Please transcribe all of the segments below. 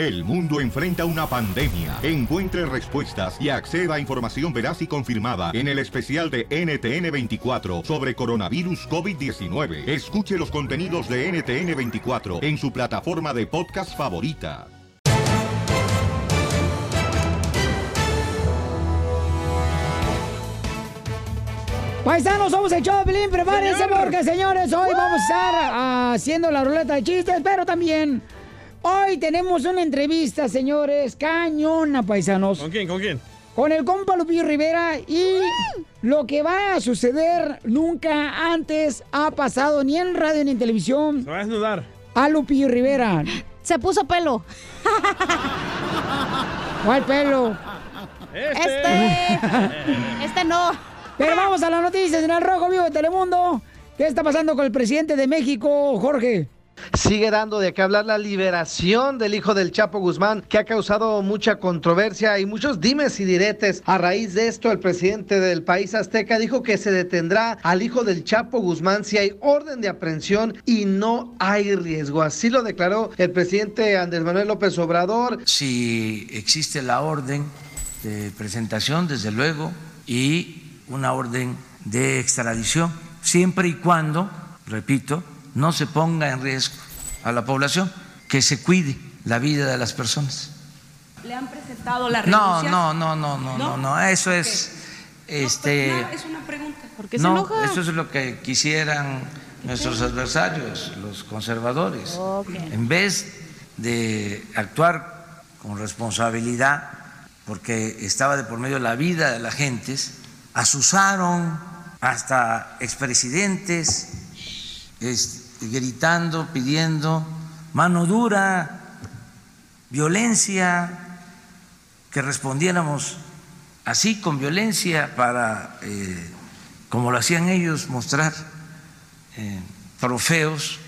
El mundo enfrenta una pandemia. Encuentre respuestas y acceda a información veraz y confirmada en el especial de NTN24 sobre coronavirus COVID-19. Escuche los contenidos de NTN24 en su plataforma de podcast favorita. Paisanos, somos el Choplin, prepárense porque señores, hoy vamos a estar haciendo la ruleta de chistes, pero también hoy tenemos una entrevista, señores, cañona, paisanos. ¿Con quién? ¿Con quién? Con el compa Lupillo Rivera y lo que va a suceder nunca antes ha pasado ni en radio ni en televisión. Se va a desnudar. A Lupillo Rivera. Se puso pelo. ¿Cuál pelo? Este. Este no. Pero vamos a las noticias en el Rojo Vivo de Telemundo. ¿Qué está pasando con el presidente de México, Jorge? Sigue dando de qué hablar la liberación del hijo del Chapo Guzmán, que ha causado mucha controversia y muchos dimes y diretes. A raíz de esto, el presidente del país azteca dijo que se detendrá al hijo del Chapo Guzmán si hay orden de aprehensión y no hay riesgo. Así lo declaró el presidente Andrés Manuel López Obrador. Si existe la orden de presentación, desde luego, y una orden de extradición, siempre y cuando, repito, no se ponga en riesgo a la población, que se cuide la vida de las personas. ¿Le han presentado la No, renuncia? no, no, no, no, no, no, eso es, este, No, es una pregunta. ¿Por qué no, se enoja? eso es lo que quisieran nuestros adversarios, los conservadores. En vez de actuar con responsabilidad, porque estaba de por medio la vida de las gentes, asusaron hasta expresidentes es- gritando, pidiendo mano dura, violencia, que respondiéramos así con violencia para, eh, como lo hacían ellos, mostrar eh, trofeos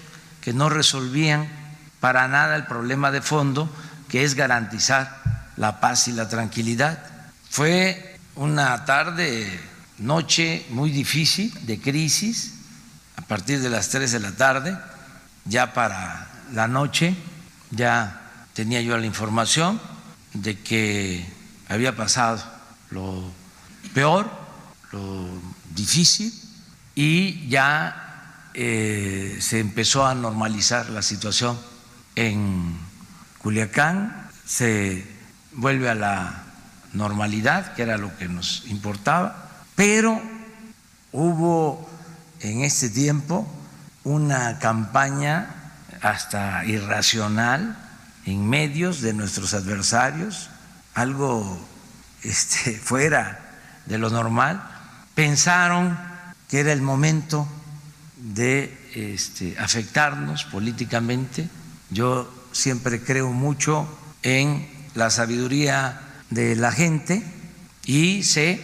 que no resolvían para nada el problema de fondo, que es garantizar la paz y la tranquilidad. Fue una tarde, noche muy difícil de crisis, a partir de las 3 de la tarde, ya para la noche, ya tenía yo la información de que había pasado lo peor, lo difícil, y ya eh, se empezó a normalizar la situación en Culiacán, se vuelve a la normalidad, que era lo que nos importaba, pero hubo en este tiempo una campaña hasta irracional en medios de nuestros adversarios, algo este, fuera de lo normal. Pensaron que era el momento de este, afectarnos políticamente. Yo siempre creo mucho en la sabiduría de la gente y sé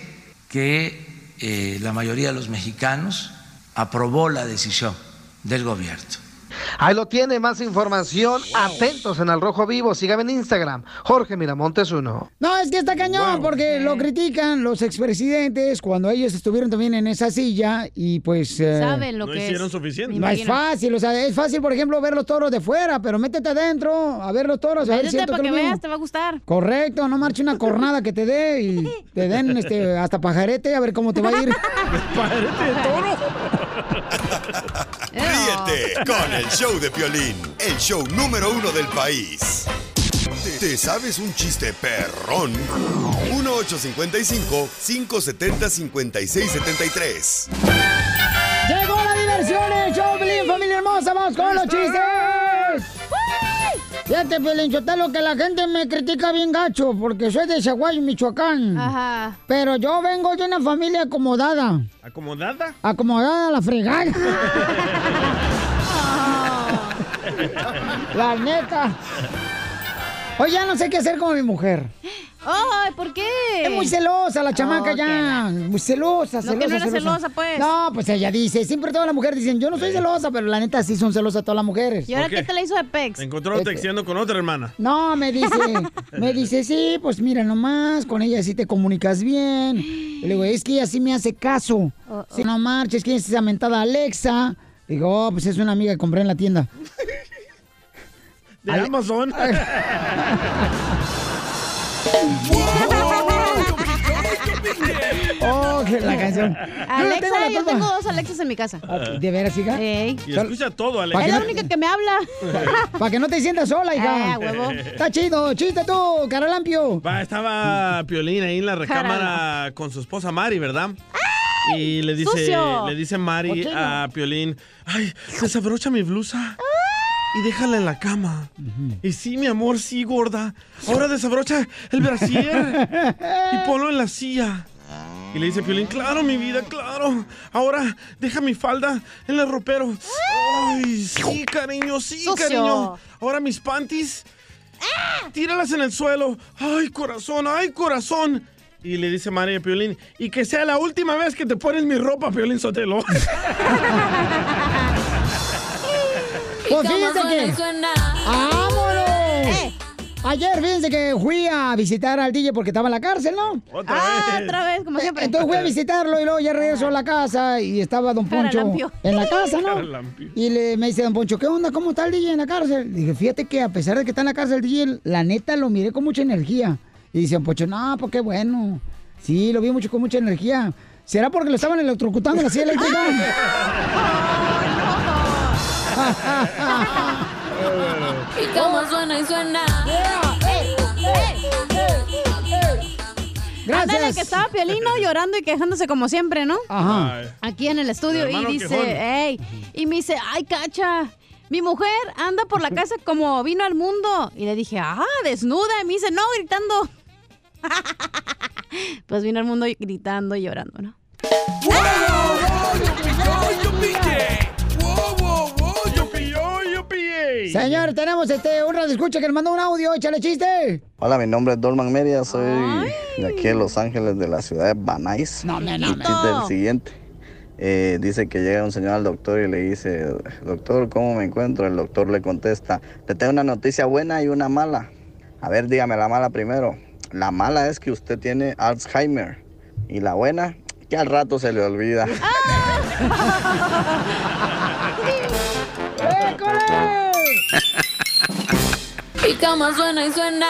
que eh, la mayoría de los mexicanos aprobó la decisión del gobierno. Ahí lo tiene, más información. Atentos en Al Rojo Vivo. Sígame en Instagram. Jorge Miramontes uno. No, es que está cañón, porque lo critican los expresidentes cuando ellos estuvieron también en esa silla y pues... eh, Saben lo No que hicieron es. suficiente. No es fácil, o sea, es fácil, por ejemplo, ver los toros de fuera, pero métete adentro a ver los toros. A ver si Métete para que mismo. veas, te va a gustar. Correcto, no marche una cornada que te dé y te den este, hasta pajarete a ver cómo te va a ir. Pajarete de toro. Ríete con el show de Piolín, el show número uno del país. ¿Te, te sabes un chiste perrón? 1855-570-5673. ¡Llegó la diversión en Choplin, familia hermosa! ¡Vamos con los chistes! Fíjate, Pelín, lo que la gente me critica bien gacho porque soy de Zaguayo, Michoacán. Ajá. Pero yo vengo de una familia acomodada. ¿Acomodada? Acomodada a la fregada. la neta. Oye, ya no sé qué hacer con mi mujer. Ay, ¿por qué? Es muy celosa la chamaca Oh, ya. Muy celosa, No, celosa. que no era celosa, pues. No, pues ella dice, siempre todas las mujeres dicen, yo no soy celosa, pero la neta sí son celosas todas las mujeres. ¿Y ahora ¿Por qué? qué te la hizo de Pex? Se encontró Este- texteando con otra hermana. No, me dice, me dice, sí, pues mira nomás, con ella sí te comunicas bien. Y le digo, es que ella sí me hace caso. Oh, Si no marches, ¿quién es esa mentada Alexa? Digo, oh, pues es una amiga que compré en la tienda. De Amazon. Oh, que la canción. Alexa, tengo la yo tengo dos Alexas en mi casa. ¿De veras, hija? Ey. Y escucha todo, ¿Para Es la única que me habla. Para que no te sientas sola, hija. Ah, huevo. Está chido. Chiste tú, caralampio. Va, estaba Piolín ahí en la recámara con su esposa Mari, ¿verdad? Y le dice, ¡Sucio! le dice Mari Cochino. a Piolín, ay, desabrocha mi blusa y déjala en la cama. Y sí, mi amor, sí, gorda. Ahora desabrocha el brasier y ponlo en la silla. Y le dice Piolín, claro, mi vida, claro. Ahora deja mi falda en el ropero. Ay, sí, cariño, sí, Sucio. cariño. Ahora mis panties, tíralas en el suelo. Ay, corazón, ay, corazón. Y le dice María Piolín, y que sea la última vez que te pones mi ropa, Piolín Sotelo. Pues fíjense que. ¡Vámonos! Eh. Ayer, fíjense que fui a visitar al DJ porque estaba en la cárcel, ¿no? Otra Ah, vez. otra vez, como siempre. Entonces fui a visitarlo y luego ya regresó a la casa y estaba Don Poncho Caralampio. en la casa, ¿no? Caralampio. Y le, me dice Don Poncho, ¿qué onda? ¿Cómo está el DJ en la cárcel? Dije, fíjate que a pesar de que está en la cárcel el DJ, la neta lo miré con mucha energía. Y dice Don Poncho, no, pues qué bueno. Sí, lo vi mucho con mucha energía. ¿Será porque lo estaban electrocutando en la silla eléctrica? Y como suena y suena. Ándale, Gracias. que estaba Piolino llorando y quejándose como siempre, ¿no? Ajá. Aquí en el estudio El y dice, quejón. ey, y me dice, ay, cacha, mi mujer anda por la casa como vino al mundo. Y le dije, ah, desnuda. Y me dice, no, gritando. pues vino al mundo gritando y llorando, ¿no? Señor, tenemos este, un radio escucha que nos mandó un audio, échale chiste. Hola, mi nombre es Dolman Meria, soy de aquí de Los Ángeles, de la ciudad de Banais. No, me, no, El chiste es el siguiente. Eh, dice que llega un señor al doctor y le dice, doctor, ¿cómo me encuentro? El doctor le contesta, le tengo una noticia buena y una mala. A ver, dígame la mala primero. La mala es que usted tiene Alzheimer. Y la buena, que al rato se le olvida. ¡École! Y como suena y suena.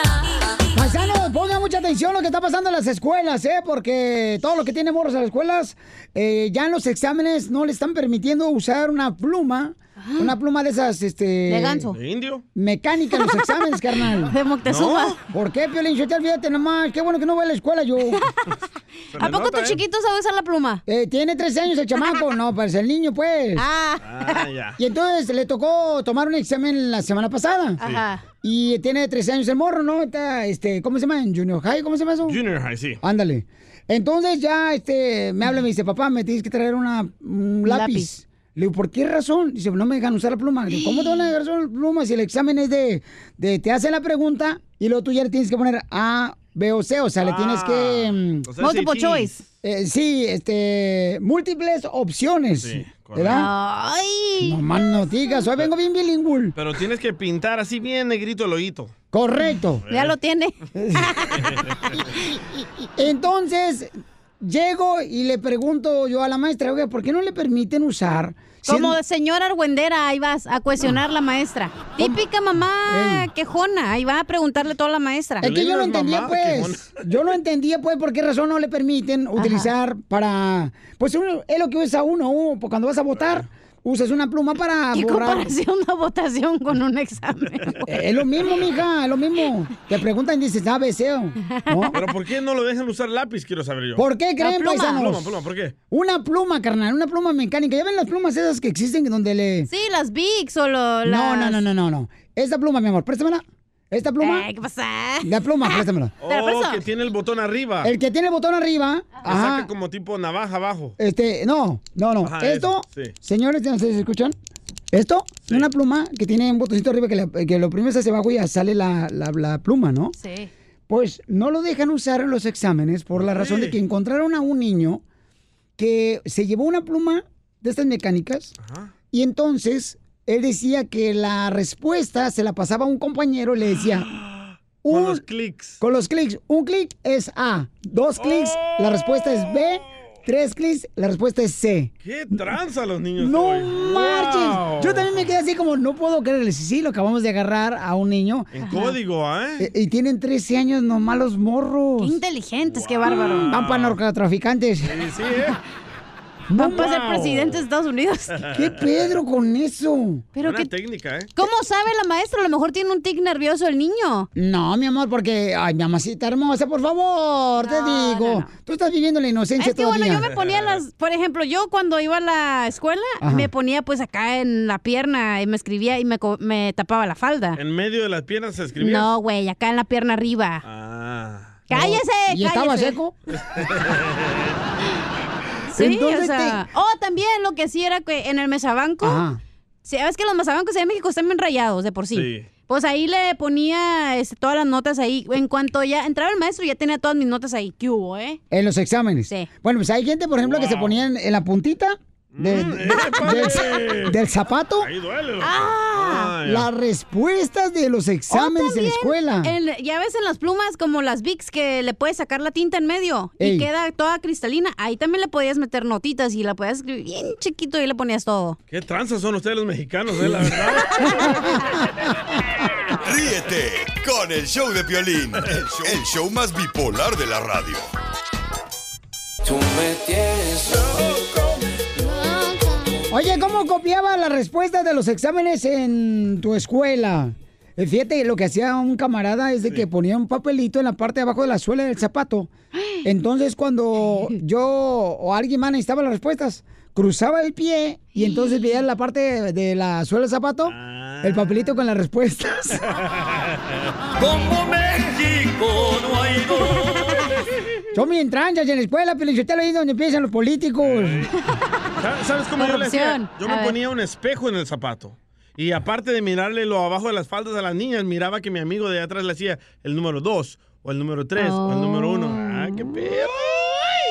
Paisanos, pongan mucha atención lo que está pasando en las escuelas, ¿eh? Porque todo lo que tiene morros en las escuelas, eh, ya en los exámenes no le están permitiendo usar una pluma, una pluma de esas, este... De ganso. ¿De indio? Mecánica en los exámenes, carnal. De Moctezuma. ¿Por qué, Piolín? Yo te olvídate nomás. Qué bueno que no voy a la escuela yo. ¿A poco nota, tu ¿eh? chiquito sabe usar la pluma? Eh, tiene 13 años el chamaco. No, parece el niño, pues. Ah, Ah, ya. Y entonces le tocó tomar un examen la semana pasada. ajá. Y tiene 13 años el morro, ¿no? Está, este, ¿cómo se llama? ¿En Junior High? ¿Cómo se llama eso? Junior High, sí. Ándale. Entonces ya este, me habla y me dice, papá, me tienes que traer una, un lápiz. lápiz. Le digo, ¿por qué razón? Dice, no me dejan usar la pluma. Le digo, ¿cómo te van a dejar usar la pluma si el examen es de, de te hace la pregunta y luego tú ya le tienes que poner A, B o C? O sea, le tienes que... mm, O sea, Multiple SAT. choice. eh, sí, este, múltiples opciones. Sí, ¿Verdad? Ay. No más no digas, hoy vengo bien bilingüe. Pero tienes que pintar así bien negrito el ojito. Correcto. Ya lo tiene. Entonces, llego y le pregunto yo a la maestra, oiga, ¿por qué no le permiten usar? Como señora argüendera, ahí vas a cuestionar la maestra. Típica mamá Ey. quejona, ahí va a preguntarle todo a la maestra. Es que yo es entendía, mamá, pues. Yo no entendía, pues, por qué razón no le permiten utilizar para. Pues uno, es lo que usa uno, uno, pues, cuando vas a votar, usas una pluma para ¿Qué borrar. comparación de votación con un examen? Eh, Es lo mismo, mija, es lo mismo. Te preguntan y dices, ¿sabes? ¿No? Pero ¿por qué no lo dejan usar lápiz? Quiero saber yo. ¿Por qué creen, pluma. paisanos? Pluma, pluma, ¿por qué? Una pluma, carnal, una pluma mecánica. ¿Ya ven las plumas esas que existen donde le. Sí, las Bics o lo, No, las... no, no, no, no, no. Esta pluma, mi amor, préstamela. Esta pluma. Eh, ¿Qué pasa? La pluma, préstamela. la Oh, que tiene el botón arriba. El que tiene el botón arriba. Que Ajá. saca como tipo navaja abajo. Este, no, no, no. Ajá, Esto, eso, sí. señores, no si escuchan. Esto, Sí. una pluma que tiene un botoncito arriba que, le- que lo primero se hace abajo y ya sale la, la- la pluma, ¿no? Sí. Pues no lo dejan usar en los exámenes por la razón de que encontraron a un niño que se llevó una pluma de estas mecánicas Ajá. y entonces él decía que la respuesta se la pasaba a un compañero y le decía... Con un- los clics. con los clics. Un clic es A. Dos clics, la respuesta es B. tres clics, la respuesta es C. ¿Qué tranza los niños No hoy? marches. Wow. Yo también me quedé así como, no puedo creerle. Sí, sí, lo acabamos de agarrar a un niño. En código, ¿eh? Eh, Y tienen 13 años nomás los morros. Qué inteligentes, qué bárbaro. Van para narcotraficantes. Sí, sí, ¿eh? Van para ser Wow. presidentes de Estados Unidos. ¿Qué Pedro con eso? Pero Buena técnica, ¿eh? ¿cómo sabe la maestra? A lo mejor tiene un tic nervioso el niño. No, mi amor, porque, ay, mi mamacita hermosa, por favor, te No, digo. no, no. Tú estás viviendo la inocencia Es que todavía. bueno, yo me ponía las, por ejemplo, yo cuando iba a la escuela, Ajá. me ponía pues acá en la pierna y me escribía y me, tapaba la falda. En medio de las piernas se escribía. No, güey, acá en la pierna arriba. Ah. ¡Cállese! ¿Y estaba cállese! seco? Sí, o sea. Oh, también lo que sí era que en el mesabanco. Ajá. ¿Sabes que los mesabancos de México están bien rayados de por sí? Sí. Pues ahí le ponía este, todas las notas ahí. En cuanto ya entraba el maestro, ya tenía todas mis notas ahí. ¿Qué hubo, eh? En los exámenes. Sí. Bueno, pues hay gente, por ejemplo, que se ponían en la puntita de- Mm, de- del, del zapato Ahí duele. loco. Ah, Ah, las respuestas de los exámenes en la escuela. En- ya ves en las plumas como las Vicks que le puedes sacar la tinta en medio Ey. y queda toda cristalina. Ahí también le podías meter notitas y la podías escribir bien chiquito y le ponías todo. Qué tranzas son ustedes los mexicanos, ¿eh? La verdad. Ríete con el show de Piolín, el show, el show más bipolar de la radio. Oye, ¿cómo copiaba las respuestas de los exámenes en tu escuela? Eh, Fíjate, lo que hacía un camarada es de que ponía un papelito en la parte de abajo de la suela del zapato. Entonces, cuando yo o alguien más necesitaba las respuestas, cruzaba el pie y entonces veía la parte de, la suela del zapato, el papelito con las respuestas. Como México no hay dos. Son bien tranchas en la escuela, pero yo te lo ahí donde empiezan los políticos. ¿Sabes- ¿Sabes cómo yo le hacía? Yo A me ver. ponía un espejo en el zapato. Y aparte de mirarle lo abajo de las faldas a las niñas, miraba que mi amigo de atrás le hacía el número 2, o el número 3, o el número 1. ¡Ah, qué perro!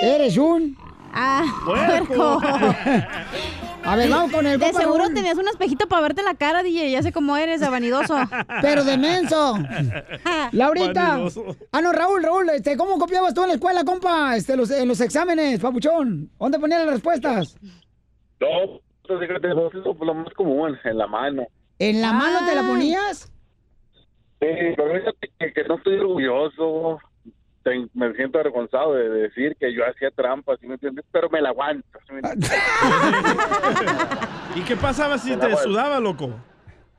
Eres un... Ah, Puerco. A ver, vamos con el De compa seguro Raúl. tenías un espejito para verte la cara, DJ. Ya sé cómo eres, de vanidoso. Pero de menso. Laurita. Vanidoso. Ah, no, Raúl, Raúl, este, ¿cómo copiabas tú en la escuela, compa? Este, los, en los exámenes, papuchón. ¿Dónde ponías las respuestas? No, pues, fíjate, eso es lo, más común, en la mano. ¿En la mano te la Ah. ponías? Sí, pero fíjate que, que no estoy orgulloso, te- me siento avergonzado de decir que yo hacía trampas, ¿sí me entiendes? Pero me la aguanto. ¿sí me entiendes? ¿Y qué pasaba si te sudaba, loco?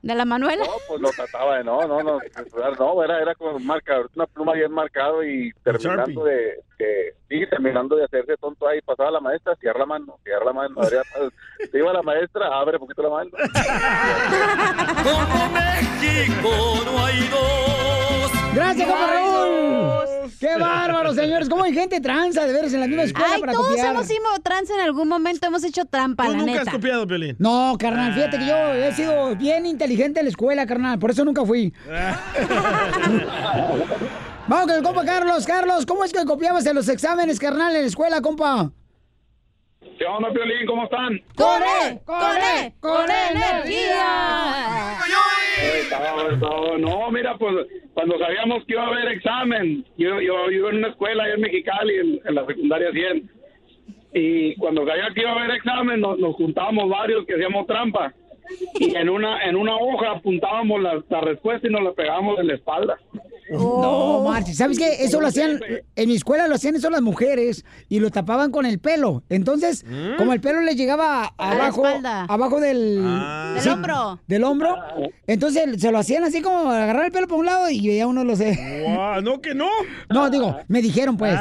¿De la Manuela? No, pues lo trataba de no, no, no, de sudar, no, era, era con marcador, una pluma bien marcado y terminando de, de, sí, terminando de hacerse tonto ahí, pasaba la maestra, cierra la mano, cierra la mano, abría- se iba la maestra, abre un poquito la mano. Como México no hay dos. Gracias, compa Raúl. Qué bárbaro, señores. ¿Cómo hay gente tranza de veras en la misma escuela Ay, para todos copiar? hemos sido trans en algún momento. Hemos hecho trampa, ¿Tú la nunca neta. has copiado, Piolín? No, carnal, fíjate que yo he sido bien inteligente en la escuela, carnal. Por eso nunca fui. Vamos con el compa Carlos. Carlos, ¿cómo es que copiabas en los exámenes, carnal, en la escuela, compa? ¿Qué onda, Piolín? ¿Cómo están? ¡Con él! ¡Con él! ¡Con No, mira, pues cuando sabíamos que iba a haber examen, yo, yo, iba en una escuela allá en Mexicali, en, en la secundaria 100, y cuando sabía que iba a haber examen, nos, nos juntábamos varios que hacíamos trampa, y en una en una hoja apuntábamos la, la respuesta y nos la pegábamos en la espalda. No, Marci, ¿sabes qué? Eso lo hacían, en mi escuela lo hacían eso las mujeres y lo tapaban con el pelo. Entonces, como el pelo les llegaba A abajo, abajo del... Ah. Del hombro. Del hombro. Entonces se lo hacían así como agarrar el pelo por un lado y veía uno lo sé. No, que no. No, digo, me dijeron pues.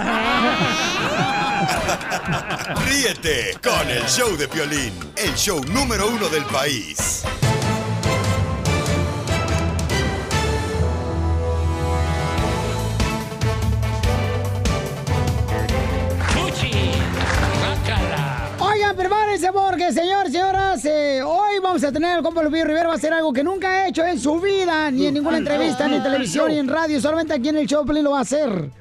Ríete con el show de Piolín, el show número uno del país. Oigan, prepárense porque, señor, señoras, eh, hoy vamos a tener al compa Lupillo Rivera. Va a hacer algo que nunca ha hecho en su vida, ni en ninguna entrevista, ni en televisión, ni en radio. Solamente aquí en el show Pelín lo va a hacer.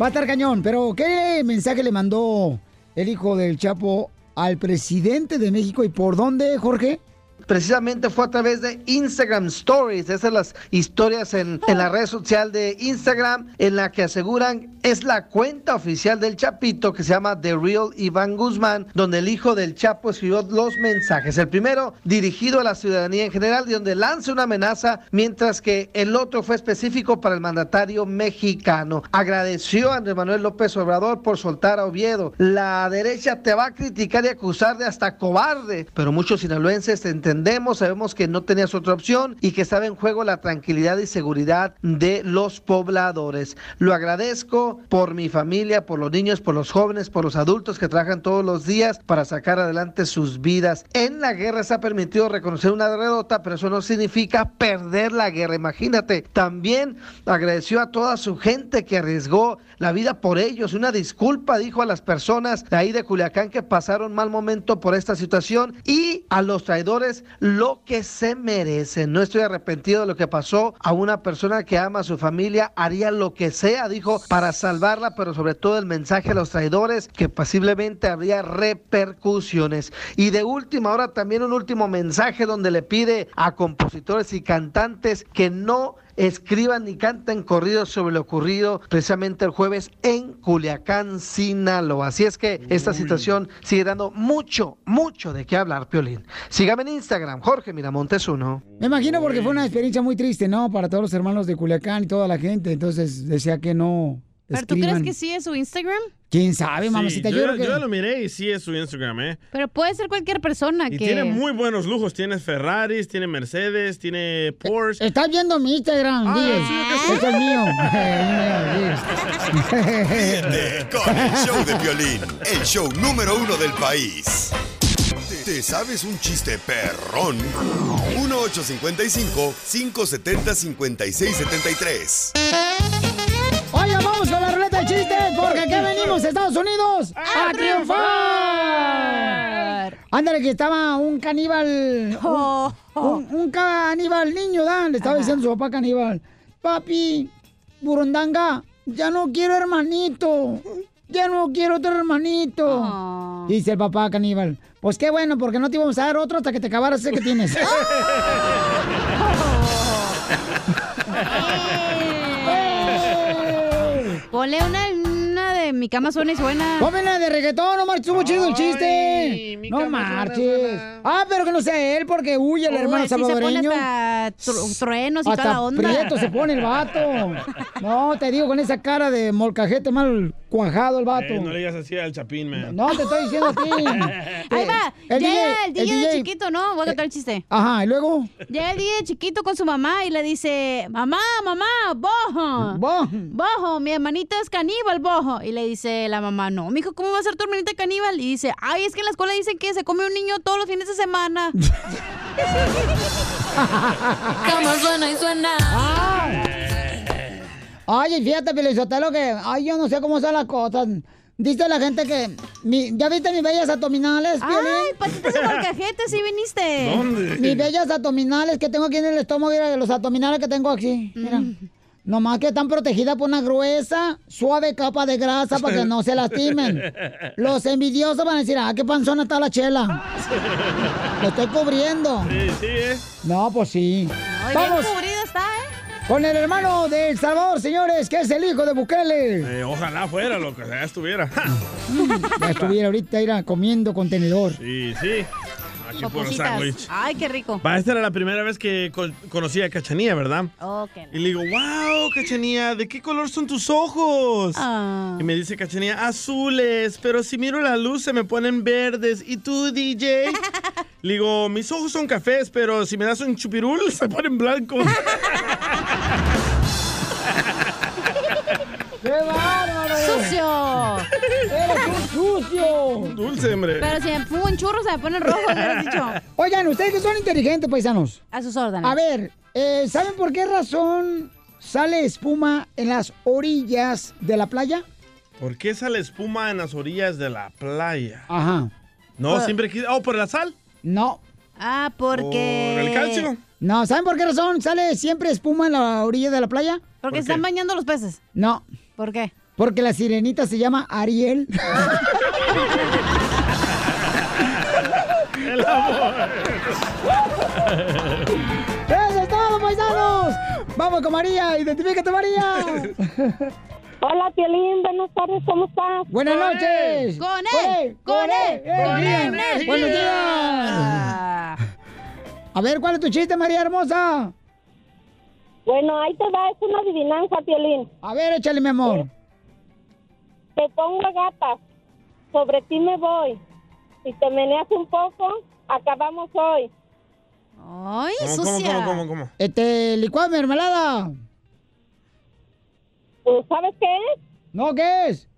Va a estar cañón. Pero, ¿qué mensaje le mandó el hijo del Chapo al presidente de México y por dónde, Jorge? precisamente fue a través de Instagram Stories, esas son las historias en, en la red social de Instagram, en la que aseguran es la cuenta oficial del Chapito que se llama The Real Iván Guzmán, donde el hijo del Chapo escribió los mensajes. El primero dirigido a la ciudadanía en general, y donde lanza una amenaza, mientras que el otro fue específico para el mandatario mexicano. Agradeció a Andrés Manuel López Obrador por soltar a Oviedo. La derecha te va a criticar y acusar de hasta cobarde, pero muchos sinaloenses entendemos, sabemos que no tenías otra opción y que estaba en juego la tranquilidad y seguridad de los pobladores. Lo agradezco por mi familia, por los niños, por los jóvenes, por los adultos que trabajan todos los días para sacar adelante sus vidas. En la guerra se ha permitido reconocer una derrota, pero eso no significa perder la guerra. Imagínate, también agradeció a toda su gente que arriesgó la vida por ellos. Una disculpa dijo a las personas de ahí de Culiacán que pasaron mal momento por esta situación y a los traidores lo que se merecen. No estoy arrepentido de lo que pasó a una persona que ama a su familia, haría lo que sea, dijo, para salvarla, pero sobre todo el mensaje a los traidores que posiblemente habría repercusiones. Y de última, ahora también un último mensaje donde le pide a compositores y cantantes que no escriban ni canten corridos sobre lo ocurrido precisamente el jueves en Culiacán, Sinaloa. Así es que esta situación sigue dando mucho, mucho de qué hablar, Piolín. Sígame en Instagram, Jorge Miramontes uno. Me imagino porque fue una experiencia muy triste, ¿no? Para todos los hermanos de Culiacán y toda la gente. Entonces decía que no. ¿Pero tú crees que sí es su Instagram? ¿Quién sabe, mamacita? Sí, yo, yo, creo que... yo ya lo miré y sí es su Instagram, ¿eh? Pero puede ser cualquier persona Y que... tiene muy buenos lujos. Tiene Ferraris, tiene Mercedes, tiene Porsche. Estás viendo mi Instagram, Ah, sí, sí. Es el mío. Con el show de violín, el show número uno del país. ¿Te- ¿Te sabes un chiste perrón? 1-855-570-5673. Oiga, vamos con la ruleta de chistes, porque aquí venimos, Estados Unidos, a, triunfar. Ándale, que estaba un caníbal, un, un- un caníbal niño, Dan, le estaba diciendo a su papá caníbal, papi, burundanga, ya no quiero hermanito, ya no quiero otro hermanito. Dice el papá caníbal, pues qué bueno, porque no te íbamos a dar otro hasta que te acabaras ese que tienes. Una de mi cama suena y suena. Ponme la de reggaetón, no marches, estuvo chido el chiste. No marches. Ah, pero que no sea él porque huye el Uy, hermano sí se pone hasta tru- truenos y Hasta toda la onda. prieto se pone el vato. No, te digo, con esa cara de molcajete mal cuajado el vato. Eh, no le digas así al Chapín, man. No, te estoy diciendo a ti. Ahí va, El llega DJ, el DJ, el de chiquito, ¿no? Voy a contar el chiste. Ajá, y luego. Llega el DJ de chiquito con su mamá y le dice, mamá, mamá, bojo. Bojo. Bojo, mi hermanita es caníbal, bojo. Y le dice la mamá, no, mijo, ¿cómo va a ser tu hermanita caníbal? Y dice, ay, es que en la escuela dicen que se come un niño todos los fines de semana. Cama suena y suena. Ay, fíjate, Pelizotelo, que. Ay, yo no sé cómo son las cosas. Dice la gente que. mi- ¿Ya viste mis bellas abdominales, Ay, Piolín? patitas de molcajete, sí viniste. Mis bellas abdominales que tengo aquí en el estómago, mira, los abdominales que tengo aquí. Mira. Nomás que están protegidas por una gruesa, suave capa de grasa para que no se lastimen. Los envidiosos van a decir, ah, qué panzona está la chela. Lo estoy cubriendo. Sí, sí, ¿eh? No, pues sí. Ay, Vamos bien cubrida está, ¿eh? con el hermano de El Salvador, señores, que es el hijo de Bukele. Eh, ojalá fuera lo que ya estuviera. Ya estuviera ahorita ir comiendo contenedor. Sí, sí. Aquí por el Popositas. sándwich. Ay, qué rico. Va, esta era la primera vez que co- conocí a Cachanía, ¿verdad? Y le digo, wow, Cachanía, ¿de qué color son tus ojos? Ah. Y me dice Cachanía, azules, pero si miro la luz se me ponen verdes. ¿Y tú, DJ? le digo, mis ojos son cafés, pero si me das un chupirul se ponen blancos. ¡Qué bárbaro! ¡Sucio! ¡Eres un sucio! Dulce, hombre. Pero si me fumo un churro se me pone rojo, me hubieras dicho. Oigan, ustedes que son inteligentes, paisanos. A sus órdenes. A ver, eh, ¿saben por qué razón sale espuma en las orillas de la playa? ¿Por qué sale espuma en las orillas de la playa? Ajá. No, Por- siempre quise... Oh, ¿por la sal? No. Ah, porque... ¿Por el calcio? No, ¿saben por qué razón sale siempre espuma en la orilla de la playa? Porque están bañando los peces. No. ¿Por qué? Porque la sirenita se llama Ariel. el amor. ¡Eso es todo, paisanos! Vamos con María, identifícate, María. Hola, Piolín, buenas tardes, ¿cómo estás? Buenas noches. Con él, con él, con él. Buenos días. A ver, ¿cuál es tu chiste, María hermosa? Bueno, ahí te va, es una adivinanza, Piolín. A ver, échale, mi amor. Te pongo gatas, sobre ti me voy. Si te meneas un poco, acabamos hoy. Ay, ¿Cómo, cómo, cómo, cómo, cómo? Este, licuado de mermelada. ¿Tú sabes qué es? ¿No qué es?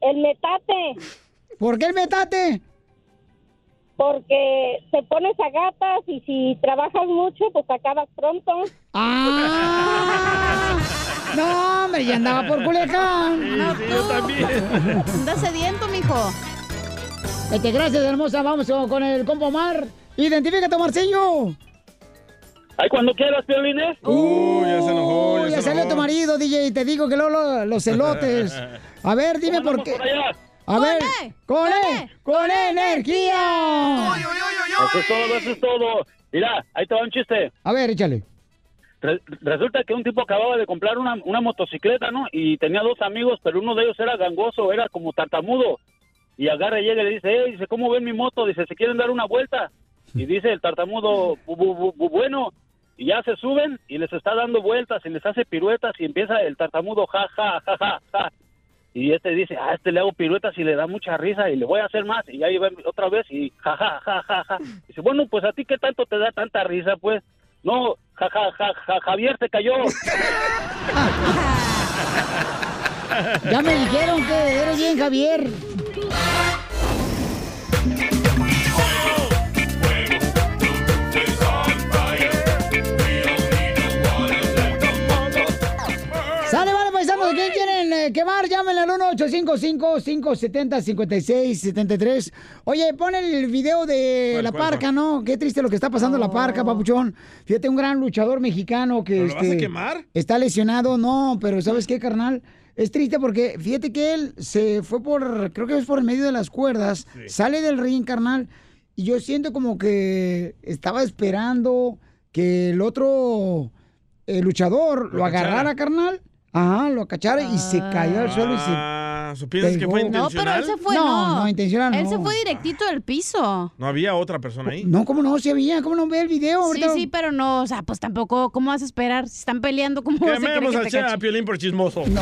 El metate. ¿Por qué el metate? Porque te pones a gatas y si trabajas mucho, pues acabas pronto. ¡Ah! No, hombre, ya andaba por Culiacán. No, sí, yo tú. también. Anda sediento, mijo. Este, gracias, hermosa. Vamos con el compo Omar. Identifícate, Marcillo. Ahí cuando quieras, Piolines. Uh, ya se enojó, Uy, ya ya se salió enojó. tu marido, DJ. Te digo que luego lo- los celotes. A ver, dime por qué. A Con ver, E, con con E, E, con con E. energía. Eso es todo, eso es todo. Mira, ahí te va un chiste. A ver, échale. Re- resulta que un tipo acababa de comprar una, una motocicleta, ¿no? Y tenía dos amigos, pero uno de ellos era gangoso, era como tartamudo. Y agarra y llega y le dice, hey, dice, ¿cómo ven mi moto? Dice, ¿se quieren dar una vuelta? Y dice el tartamudo, "Bu- bu- bu- bu- bueno, y ya se suben y les está dando vueltas y les hace piruetas y empieza el tartamudo, ja, ja, ja, ja, ja. Y este dice, ah, este le hago piruetas y le da mucha risa y le voy a hacer más. Y ahí va otra vez y ja, ja, ja, ja, ja. Dice, bueno, pues a ti qué tanto te da tanta risa, pues. No, ja, ja, ja, ja, Javier se cayó. Ya me dijeron que eres bien, Javier. ¿Quién quieren eh, quemar? Llámenle al 1-855-570-5673. Oye, pon el video de ¿Cuál, la cuál, parca, ¿no? Qué triste lo que está pasando en la parca, papuchón. Fíjate, un gran luchador mexicano que... ¿Pero lo vas a este, quemar? Está lesionado, no, pero ¿sabes qué, carnal? Es triste porque fíjate que él se fue por, creo que es por el medio de las cuerdas, sale del ring, carnal, y yo siento como que estaba esperando que el otro eh, luchador lo, agarrara, carnal. Ajá, lo cachara y se cayó al suelo y se... Ah, ¿so piensas que fue pegó. No, pero intencional? él se fue, No, no. no, intencional Él no. se fue directito del piso. No había otra persona ahí. No, ¿cómo no? Se había, ¿cómo no ve el video? Sí, Ahorita- sí, pero no, o sea, pues tampoco, ¿cómo vas a esperar? Si están peleando, ¿cómo vas a Quememos que al te Che- cache? a Piolín por chismoso.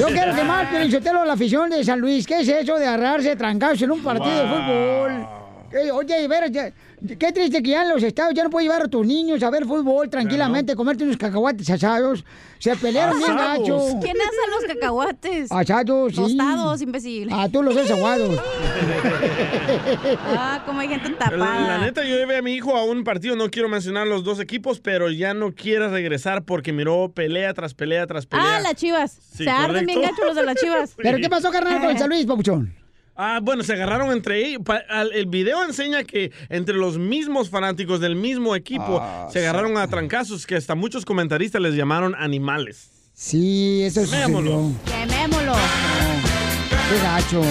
Yo quiero quemar, pero Sotelo, la afición de San Luis. ¿Qué es eso de agarrarse trancarse en un partido de fútbol? Oye, veras, ya- qué triste que ya en los estados ya no puedes llevar a tus niños a ver fútbol tranquilamente, comerte unos cacahuates asados. Se pelearon bien gacho. ¿Quién asa los cacahuates? Asados, sí. Tostados, imbécil. Ah, tú los has aguados. Ah, como hay gente tapada. la neta, yo llevé a mi hijo a un partido, no quiero mencionar los dos equipos, pero ya no quiere regresar porque miró pelea tras pelea tras pelea. Ah, las chivas. Sí, Se arden bien gacho los de las chivas. ¿Pero qué pasó, carnal, con el San Luis, papuchón? Ah, bueno, se agarraron entre ellos. El video enseña que entre los mismos fanáticos del mismo equipo Ah, se agarraron a trancazos que hasta muchos comentaristas les llamaron animales. Sí, eso Quemémoslo. sucedió. Quemémoslo. Qué gacho.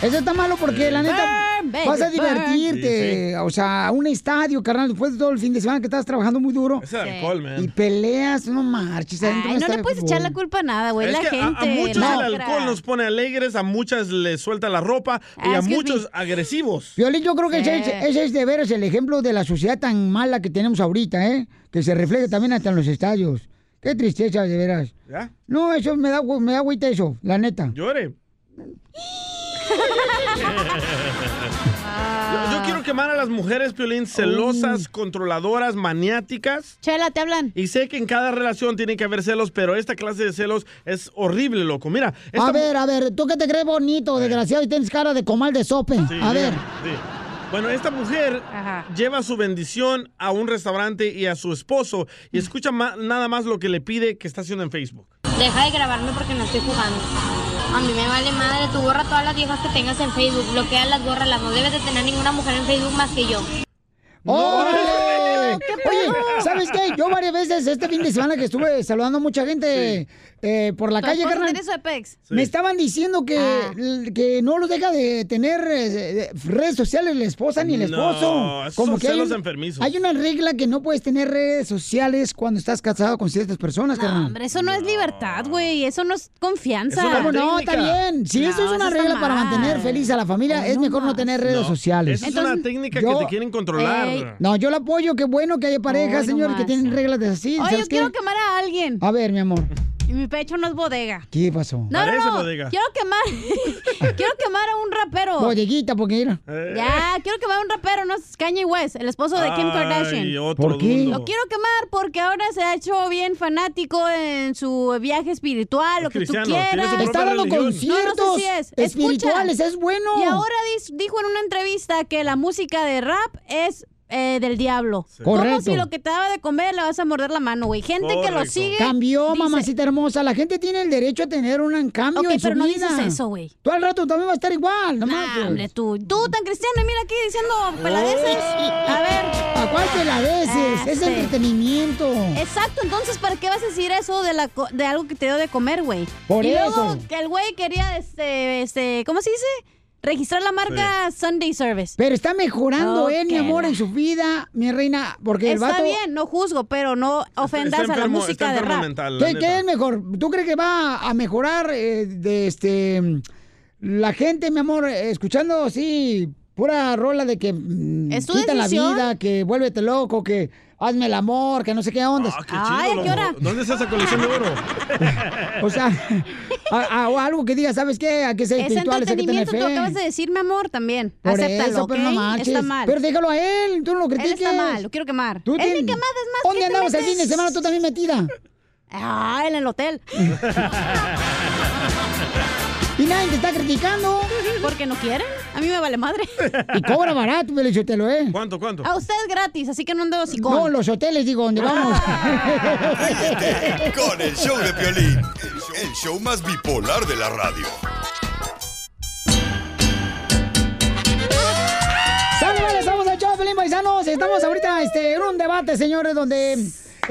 Eso está malo porque la neta Burn, baby, vas a divertirte, o sea, a un estadio, carnal, después de todo el fin de semana que estás trabajando muy duro. Es alcohol, man. Y peleas, no marches. Ay, no le puedes echar la culpa a nada, güey. Es La que a- gente. a, muchos el alcohol nos pone alegres, a muchas les suelta la ropa y Ah, a excuse muchos me. agresivos. Violín, yo creo que ese, Sí. es- ese es de veras el ejemplo de la sociedad tan mala que tenemos ahorita, ¿eh? Que se refleja también hasta en los estadios. Qué tristeza, de veras. ¿Ya? No, eso me da, me da agüita eso, la neta. Llore. Yo, yo quiero quemar a las mujeres, Piolín, celosas, controladoras, maniáticas. Chela, te hablan. Y sé que en cada relación tiene que haber celos, pero esta clase de celos es horrible, loco. Mira, esta A ver, a ver, tú que te crees bonito, desgraciado, y tienes cara de comal de sope. Sí, a ver. sí. Bueno, esta mujer Ajá. lleva su bendición a un restaurante y a su esposo y escucha ma- nada más lo que le pide que está haciendo en Facebook. Deja de grabarme porque no estoy jugando. A mí me vale madre, tú borra todas las viejas que tengas en Facebook, bloquea las borras, no debes de tener ninguna mujer en Facebook más que yo. ¡Órale! ¿Qué Oye? ¿sabes ¿sabes qué? Yo varias veces este fin de semana que estuve saludando a mucha gente eh, por la ¿Tu calle, carnal. su Apex? Me estaban diciendo que, Ah. que no los deja de tener eh, redes sociales la esposa ni el esposo. No, esos son que hay, celos un- enfermizos. hay una regla que no puedes tener redes sociales cuando estás casado con ciertas personas, carnal. Hombre, eso no es libertad, güey. Eso no es confianza. ¿Cómo no? Está bien. Si eso es No, una eso regla para mantener feliz a la familia, es mejor no tener redes sociales. Esa es una técnica que te quieren controlar. No, yo lo apoyo. Qué bueno que haya parejas, señores, que tienen reglas de así. Oye, ¿sabes yo quiero quemar a alguien. A ver, mi amor. Y mi pecho no es bodega. ¿Qué pasó? No, no, no. Quiero quemar. quiero quemar a un rapero. Bodeguita, porque mira. Ya, quiero quemar a un rapero, no es Kanye West, el esposo de Kim Ay, Kardashian. otro ¿Por qué? duro. Lo quiero quemar porque ahora se ha hecho bien fanático en su viaje espiritual, lo que tú quieras. Está dando religión. conciertos No, no sé si es. espirituales, Escucha. es bueno. Y ahora dijo en una entrevista que la música de rap es eh, del diablo. Como Correcto. si lo que te daba de comer le vas a morder la mano, güey. Gente que lo sigue. Cambió, dice- mamacita hermosa. La gente tiene el derecho a tener un cambio Ok, en su pero no vida. dices eso, güey. Tú al rato también vas a estar igual, no Nah, hombre, tú, tú tan cristiano y mira aquí diciendo peladeces. A ver. ¿A cuál peladeces? Es Este. entretenimiento. Exacto, entonces, ¿para qué vas a decir eso de, la, co- de algo que te dio de comer, güey? Por y eso. luego que el güey quería, este, este, ¿cómo se dice? Registrar la marca Sunday Service. Pero está mejorando él, mi Ok. amor, en su vida, mi reina, porque el Está vato... bien, no juzgo, pero no ofendas a la música de rap. ¿Qué, qué es mejor? ¿Tú crees que va a mejorar eh, de este la gente, mi amor, eh, escuchando así pura rola de que mm, ¿Es tu quita la decisión? vida, que vuélvete loco, que hazme el amor, que no sé qué ondas? Ay, ¿a qué hora? ¿Dónde está esa colección de oro? o sea, a- a- o algo que diga, ¿sabes qué? Hay que ser Es que tener entretenimiento, tú fe. acabas de decir, mi amor, también. Por Acéptalo, eso, pero no ¿ok? marches. Está mal. Pero déjalo a él, tú no lo Él critiques. está mal, lo quiero quemar. Tú Él me quemas, es más, ¿Dónde ¿qué andabas el fin de semana tú también metida? Ah, en el hotel. Y nadie te está criticando. Porque no quieren. A mí me vale madre. Y cobra barato, Pelichotelo, ¿eh? ¿Cuánto, cuánto? A ustedes gratis, así que no ando hocicón. No, los hoteles, digo, donde vamos. Ríete con el show de Piolín, el show más bipolar de la radio. ¡Sale, vale! Estamos al show, Pelín Paisanos. Estamos ahorita este, en un debate, señores, donde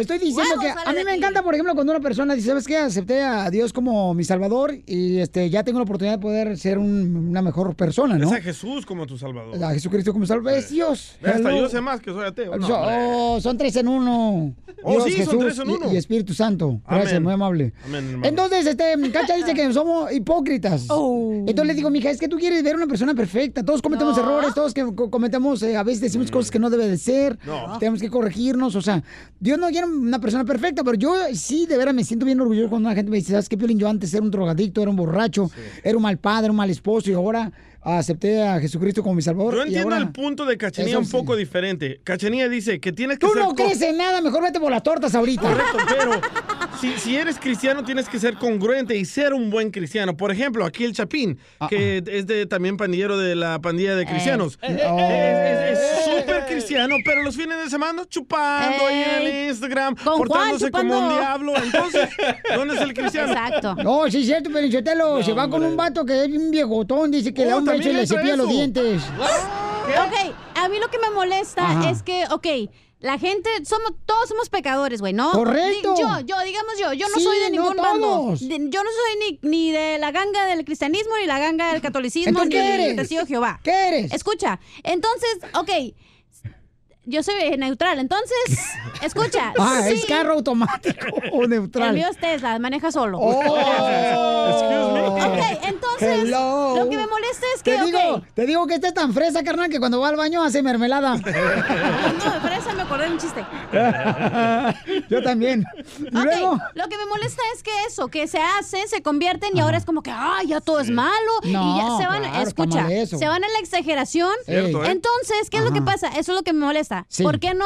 estoy diciendo que a mí me encanta, por ejemplo, cuando una persona dice, ¿sabes qué? Acepté a Dios como mi salvador y este, ya tengo la oportunidad de poder ser un- una mejor persona, ¿no? Es a Jesús como tu salvador. A Jesucristo como salvador. Es Dios. Hasta Hello. yo sé más que soy ateo. No, hombre. oh, son tres en uno. Oh, Dios, sí, son tres en y- uno. Y, Espíritu Santo. Gracias, Amén. muy amable. Amén, hermano. Entonces, este, Cacha dice que somos hipócritas. Oh. Entonces le digo, mija, es que tú quieres ver una persona perfecta. Todos cometemos errores, todos que co- cometemos, eh, a veces decimos cosas que no debe de ser. No. Tenemos que corregirnos. O sea, Dios no quiere una persona perfecta, pero yo sí, de veras, me siento bien orgulloso cuando una gente me dice, ¿sabes qué, Piolín? Yo antes era un drogadicto, era un borracho, era un mal padre, un mal esposo y ahora acepté a Jesucristo como mi salvador. Yo y entiendo ahora- el punto de Cachanía Eso un sí. poco diferente. Cachanía dice que tienes que Tú ser... no crees en nada, mejor vete por las tortas ahorita. Correcto, pero si, si eres cristiano tienes que ser congruente y ser un buen cristiano. Por ejemplo, aquí el Chapín, Ah, que es de, también pandillero de la pandilla de cristianos. eh, es súper cristiano, pero los fines de semana chupando ahí en el Instagram, Con Juan portándose como un chupando. diablo. Entonces, ¿dónde es el cristiano? Exacto. No, sí es cierto, pero Chotelo, No, se va con un vato que es un viejotón, dice que le da Oh, un beso y le cepilla los dientes. Ok, a mí lo que me molesta Ajá. es que, ok, la gente, somos, todos somos pecadores, güey, ¿no? Correcto. Di- Yo, yo, digamos yo, yo no Sí, soy de no ningún bando. todos. De- Yo no soy ni, ni de la ganga del cristianismo, ni la ganga del catolicismo, ¿Entonces ni del eres? testigo de Jehová. ¿Qué eres? Escucha, entonces, ok, yo soy neutral, entonces, escucha. Ah, sí, ¿es carro automático o neutral? El mío es Tesla, maneja solo. Oh. Excuse me. Ok, entonces, Hello. lo que me molesta es que, Te digo, te digo que esta es tan fresa, carnal, que cuando va al baño hace mermelada. no, de fresa me acordé de un chiste. Yo también. Y Ok, luego, lo que me molesta es que eso, que se hacen, se convierten y ahora es como que, ay, ya todo es malo. No, y ya se van, claro, está escucha, se van a la exageración. Cierto, ¿eh? Entonces, ¿qué es lo que pasa? Eso es lo que me molesta. Sí. ¿Por qué no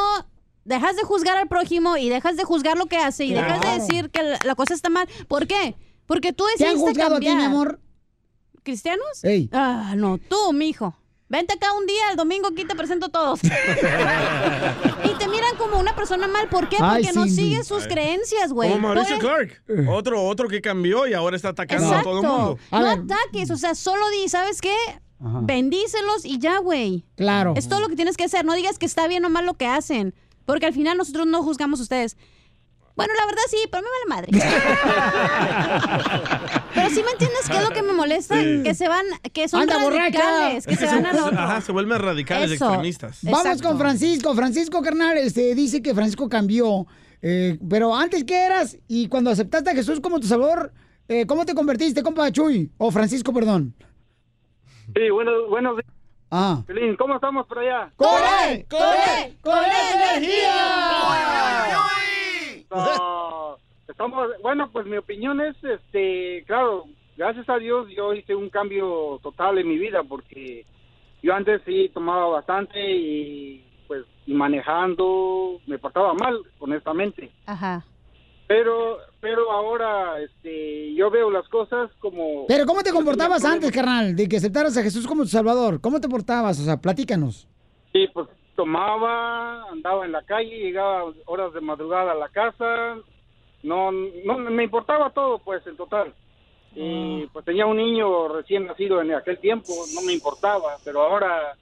dejas de juzgar al prójimo y dejas de juzgar lo que hace y dejas de decir que la, la cosa está mal? ¿Por qué? Porque tú ¿te han decidiste juzgado a ti, cambiar. mi amor? ¿Cristianos? Ey. Ah, no, tú, mijo. Vente acá un día, el domingo aquí te presento a todos. y te miran como una persona mal. ¿Por qué? Ay, Porque no Cindy. sigues sus creencias, güey. Como Mauricio Clark, otro, otro que cambió y ahora está atacando a todo el mundo. A no ver. ataques, o sea, solo di, ¿sabes qué? Ajá. Bendícelos y ya, güey. Claro. Es todo lo que tienes que hacer. No digas que está bien o mal lo que hacen. Porque al final nosotros no juzgamos a ustedes. Bueno, la verdad sí, pero me vale madre. pero sí me entiendes qué es lo que me molesta, Sí. que se van, que son Anda borracha. radicales, que Es se van otro. Ajá, se vuelven radicales Eso. extremistas. Vamos Exacto. con Francisco. Francisco, carnal, este, dice que Francisco cambió. eh, pero antes, ¿qué eras? Y cuando aceptaste a Jesús como tu salvador, eh, ¿cómo te convertiste, compa Chuy? O Francisco, perdón. Sí, bueno, buenos días. Ah. Pelín, ¿cómo estamos por allá? ¡Corre! ¡Corre! ¡Corre No, estamos, bueno, pues mi opinión es, este, claro, gracias a Dios yo hice un cambio total en mi vida porque yo antes sí tomaba bastante y pues y manejando me portaba mal, honestamente. Ajá. Pero, pero ahora, este, yo veo las cosas como. Pero ¿cómo te comportabas antes, carnal, de que aceptaras a Jesús como tu salvador? ¿Cómo te portabas? O sea, platícanos. Sí, pues tomaba, andaba en la calle, llegaba horas de madrugada a la casa, no, no me importaba todo, pues, en total. Y pues tenía un niño recién nacido en aquel tiempo, no me importaba, pero ahora,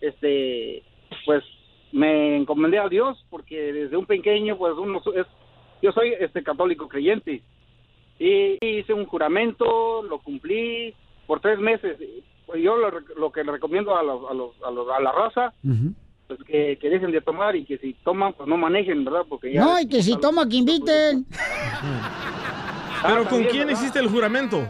este, pues, me encomendé a Dios porque desde un pequeño, pues, uno es, yo soy este católico creyente y hice un juramento, lo cumplí por tres meses. Yo lo, lo que le recomiendo a, los, a, los, a, los- a la raza, pues que, que dejen de tomar y que si toman, pues no manejen, ¿verdad? Porque ya No, y que si toma, que inviten. Pero ¿con también, quién ¿verdad? hiciste el juramento?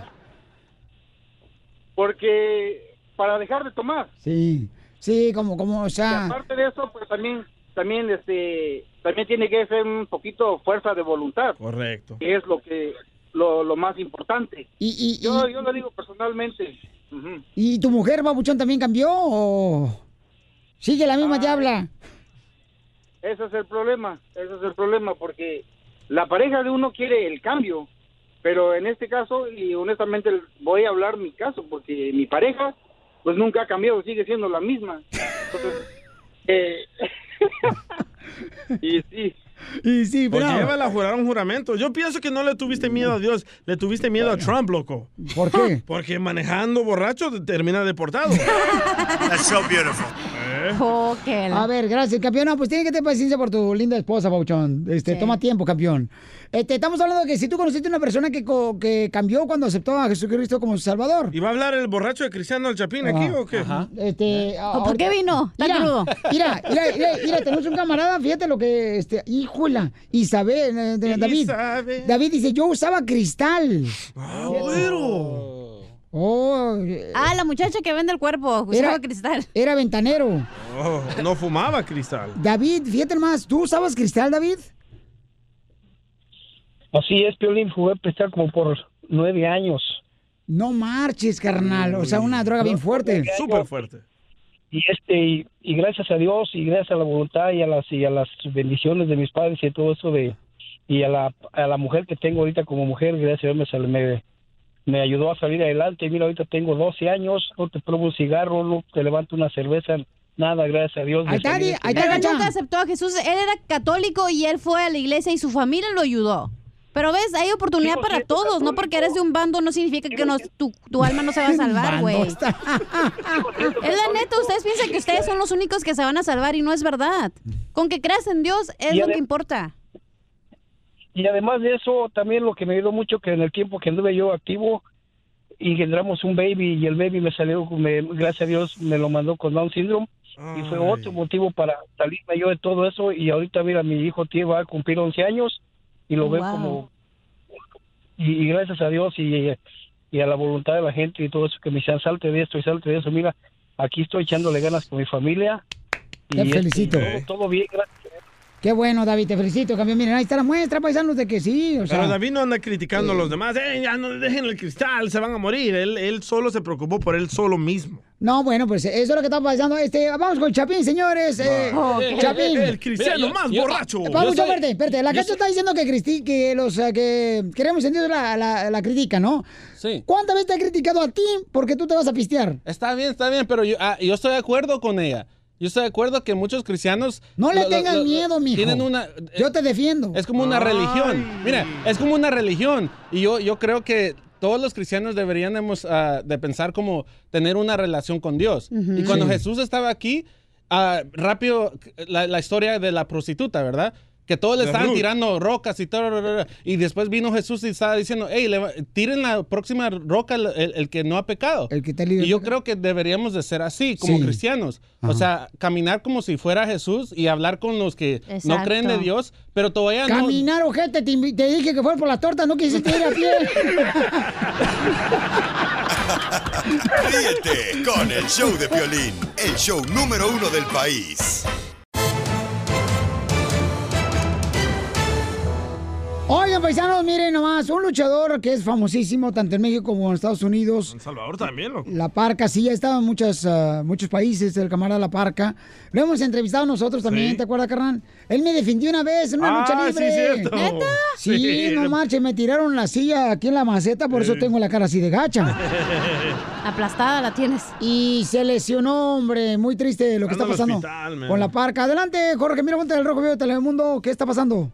Porque para dejar de tomar. Sí, sí, como, como, o Y sea... aparte de eso, pues también, también, este, también tiene que ser un poquito fuerza de voluntad, Correcto. que es lo que, lo, lo más importante. Y, y, yo, yo lo digo personalmente. Ujú. ¿Y tu mujer, babuchón, también cambió o sigue la misma diabla? Ese es el problema, ese es el problema, porque la pareja de uno quiere el cambio, pero en este caso, y honestamente voy a hablar mi caso, porque mi pareja, pues nunca ha cambiado, sigue siendo la misma. Entonces, eh, y sí. Y sí, Pues pero... llévala a jurar un juramento. Yo pienso que no le tuviste miedo a Dios, le tuviste miedo a Trump, loco. ¿Por qué? Porque manejando borracho te termina deportado. That's so beautiful. A ver, gracias, campeón. No, pues tiene que tener paciencia por tu linda esposa, Bauchón. Este, toma tiempo, campeón. Este, estamos hablando de que si tú conociste una persona que, co- que cambió cuando aceptó a Jesucristo como su Salvador. ¿Y va a hablar el borracho de Cristiano el Chapín aquí Ajá. o qué? Este, ¿O por qué vino? Está mira, crudo. Mira, mira, mira, mira, tenemos un camarada, fíjate lo que, este, híjola, Isabel, eh, David. Isabel. David dice, yo usaba cristal. Ah, güero. Oh, eh, Ah, la muchacha que vende el cuerpo, Era- usaba cristal. era ventanero. Oh, no fumaba cristal. David, fíjate más, ¿tú usabas cristal, David? Así es, Piolín, jugué a prestar como por nueve años. No marches, carnal. O sea, una droga bien fuerte. Súper fuerte. Y este y, y gracias a Dios y gracias a la voluntad y a las y a las bendiciones de mis padres y todo eso de y a la, a la mujer que tengo ahorita como mujer, gracias a Dios me, me, ayudó a salir adelante. Mira, ahorita tengo 12 años, no te pruebo un cigarro, no te levanto una cerveza, nada, gracias a Dios. este- Pero él nunca aceptó a Jesús. Él era católico y él fue a la iglesia y su familia lo ayudó. Pero ves, hay oportunidad para todos. No porque eres de un bando no significa que no- tu, tu alma no se va a salvar, güey. está- Es la neta, ustedes piensan que ustedes son los únicos que se van a salvar y no es verdad. Con que creas en Dios es Y lo que importa. Y además de eso, también lo que me ayudó mucho que en el tiempo que anduve yo activo, engendramos un baby y el baby me salió, me- gracias a Dios, me lo mandó con Down syndrome y fue otro motivo para salirme yo de todo eso y ahorita mira, mi hijo tío va a cumplir 11 años y lo veo Wow. como... Y, y gracias a Dios y, y a la voluntad de la gente y todo eso que me dicen, salte de esto y salte de eso, mira, aquí estoy echándole ganas con mi familia. Te este, felicito. todo, todo bien, gracias. Qué bueno, David, te felicito, campeón. Miren, ahí está la muestra, paisanos, de que sí, o sea... Pero David no anda criticando a los demás. Eh, ya no dejen el cristal, se van a morir. Él, él solo se preocupó por él solo mismo. No, bueno, pues eso es lo que está pasando. Este, vamos con Chapín, señores. Eh, Ah. Chapín. El cristiano más borracho. Vamos, Yo soy- espérate, espérate. La yo gente soy- está diciendo que, Cristi, que los eh, que queremos en Dios la, la, la critica, ¿no? Sí. ¿Cuántas veces te ha criticado a ti porque tú te vas a pistear? Está bien, está bien, pero yo, ah, yo estoy de acuerdo con ella. Yo estoy de acuerdo que muchos cristianos... No le lo- miedo, mijo. Tienen una... Yo te defiendo. Es como una Ay. religión. Mira, es como una religión. Y yo, yo creo que todos los cristianos deberíamos ah, de pensar como tener una relación con Dios. Ujú. Y cuando Sí. Jesús estaba aquí, ah, rápido, la, la historia de la prostituta, ¿verdad? Que todos le estaban tirando rocas y todo. Y después vino Jesús y estaba diciendo, hey, tiren la próxima roca el, el- el que no ha pecado. El que está libre y yo creo que deberíamos de ser así, como Sí. cristianos. Ajá. O sea, caminar como si fuera Jesús y hablar con los que no creen de Dios, pero todavía no... Caminar, ojete, te, te dije que fuera por la torta, no quisiste ir a pie. Ríete con el show de Piolín, el show número uno del país. Oigan, paisanos, miren nomás, un luchador que es famosísimo tanto en México como en Estados Unidos. En Salvador también, loco. La Parca, sí, ha estado en muchos, ah, muchos países, el camarada La Parca. Lo hemos entrevistado nosotros también, Sí. ¿te acuerdas, carnal? Él me defendió una vez en una Ah, lucha sí, libre. cierto. ¿Neta? Sí, Sí. no marches, me tiraron la silla aquí en la maceta, por eso Sí. tengo la cara así de gacha. Aplastada la tienes. Y se lesionó, hombre, muy triste lo que está pasando hospital, con La Parca. Adelante, Jorge, mira, ponte el rojo vivo de Telemundo, ¿qué está pasando?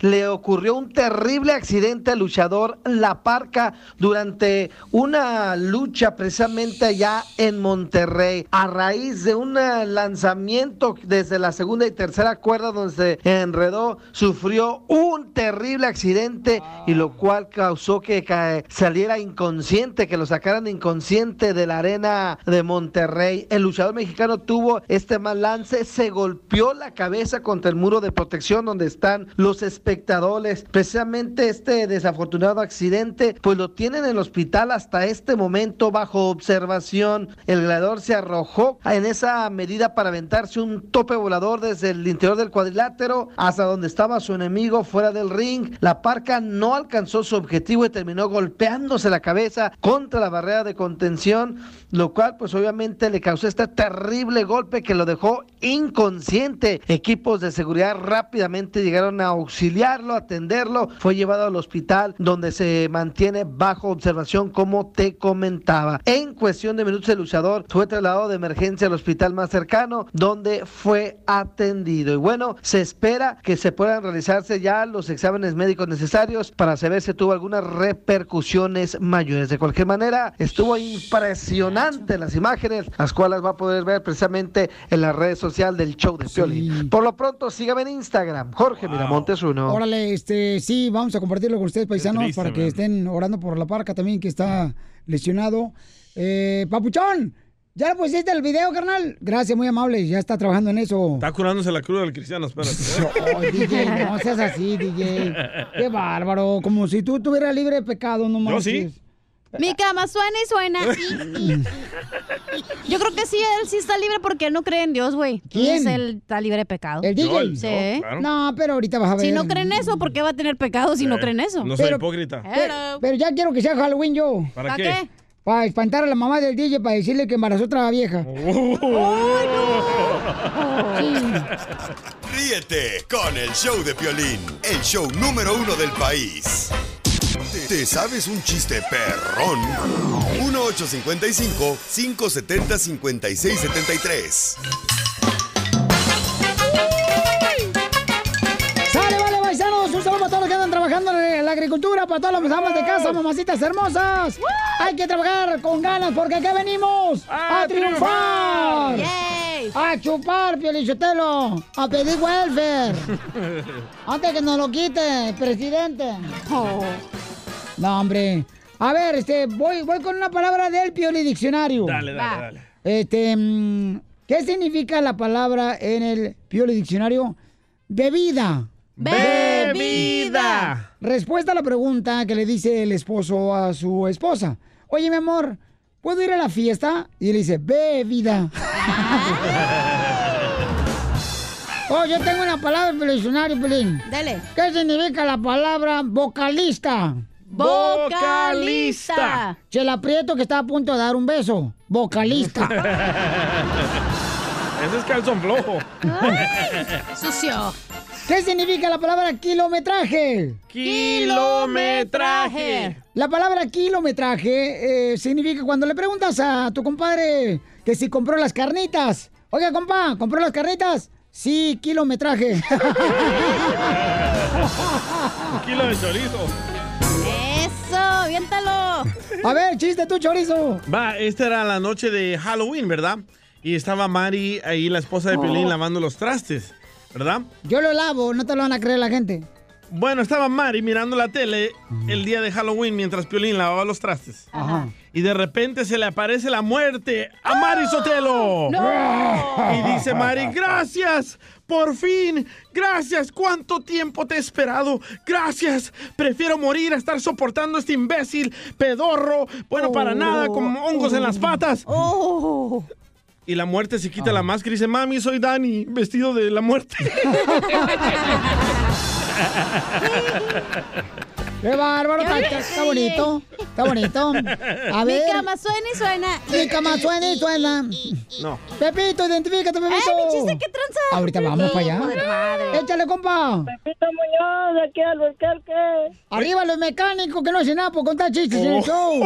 Le ocurrió un terrible accidente al luchador La Parca durante una lucha precisamente allá en Monterrey a raíz de un lanzamiento desde la segunda y tercera cuerda donde se enredó, sufrió un terrible accidente y lo cual causó que saliera inconsciente, que lo sacaran inconsciente de la arena de Monterrey. El luchador mexicano tuvo este mal lance, se golpeó la cabeza contra el muro de protección donde están los espectadores. Precisamente este desafortunado accidente, pues lo tienen en el hospital hasta este momento bajo observación. El gladiador se arrojó en esa medida para aventarse un tope volador desde el interior del cuadrilátero hasta donde estaba su enemigo fuera del ring. La parca no alcanzó su objetivo y terminó golpeándose la cabeza contra la barrera de contención, lo cual pues obviamente le causó este terrible golpe que lo dejó inconsciente. Equipos de seguridad rápidamente llegaron a auxiliarlo, atenderlo, fue llevado al hospital donde se mantiene bajo observación como te comentaba. En cuestión de minutos el luchador fue trasladado de emergencia al hospital más cercano donde fue atendido. Y bueno, se espera que se puedan realizarse ya los exámenes médicos necesarios para saber si tuvo algunas repercusiones mayores. De cualquier manera, estuvo impresionante las imágenes, las cuales va a poder ver precisamente en las redes sociales del show de Piolín. Por lo pronto, sígame en Instagram, Jorge Miramontes uno. Órale, este, sí, vamos a compartirlo con ustedes, paisanos, triste, para que man. estén orando por la parca también, que está lesionado. Eh, Papuchón, ¿ya le pusiste el video, carnal? Gracias, muy amable, ya está trabajando en eso. Está curándose la cruda del cristiano, espérate. Oh, DJ, no seas así, DJ. Qué bárbaro, como si tú tuvieras libre de pecado, no Yo manches. sí. Mi cama suena y suena. y- y- Yo creo que sí, él sí está libre porque él no cree en Dios, güey. ¿Quién? Entonces él está libre de pecado. ¿El DJ? Sí. No, pero ahorita vas a ver. Si no creen eso, ¿por qué va a tener pecado si no Eh, creen eso? no soy Pero- hipócrita. Pero, pero ya quiero que sea Halloween yo. ¿Para ¿Para qué? qué? Para espantar a la mamá del DJ para decirle que embarazó otra vieja. Ríete con el show de Piolín, el show número uno del país. ¿Te, te sabes un chiste perrón? 1855-570-5673. ¡Sale, vale, paisanos! Un saludo para todos los que andan trabajando en la agricultura, para todas las amas de casa, mamacitas hermosas. Hay que trabajar con ganas porque acá venimos a, triunfar. A chupar, Piolichotelo. A pedir welfare. Antes que nos lo quite, presidente. No, hombre. A ver, este, voy, voy con una palabra del Pioli Diccionario. Dale, dale, dale. Este, mm, ¿qué significa la palabra en el Pioli Diccionario? Bebida. Bebida. Respuesta a la pregunta que le dice el esposo a su esposa. Oye, mi amor, ¿puedo ir a la fiesta? Y él dice, bebida. oh, yo tengo una palabra en el diccionario, Pelín. Dale. ¿Qué significa la palabra vocalista? Vocalista. Chela Prieto que está a punto de dar un beso. Vocalista. Ese es calzón flojo. Sucio. ¿Qué significa la palabra kilometraje? Kilometraje. La palabra kilometraje eh, significa cuando le preguntas a tu compadre que si compró las carnitas. Oiga, compa, ¿compró las carnitas? Sí, kilometraje. Un kilo de chorizo. Aviéntalo. A ver, chiste tú, chorizo. Va, esta era la noche de Halloween, ¿verdad? y estaba Mari ahí, la esposa de Piolín, Oh. lavando los trastes, ¿verdad? Yo lo lavo, no te lo van a creer la gente. Bueno, estaba Mari mirando la tele el día de Halloween mientras Piolín lavaba los trastes. Ajá. Y de repente se le aparece la muerte a Mari Sotelo. ¡No! Y dice Mari, gracias, por fin, gracias, ¿cuánto tiempo te he esperado? Gracias, prefiero morir a estar soportando este imbécil, pedorro, bueno para nada, con hongos en las patas. Y la muerte se quita la máscara y dice, mami, soy Dani, vestido de la muerte. ¡Qué bárbaro! Está, está- está bonito. Está bonito. A ver. Mi cama suena y suena. Mi cama suena y suena. No. Pepito, identifícate, Pepito. ¡Eh, mi chiste, qué tranza! Ahorita vamos para allá. Madre. Échale, compa. Pepito Muñoz, de aquí al Albuquerque. Arriba los mecánicos que no hacen nada por contar chistes en el show.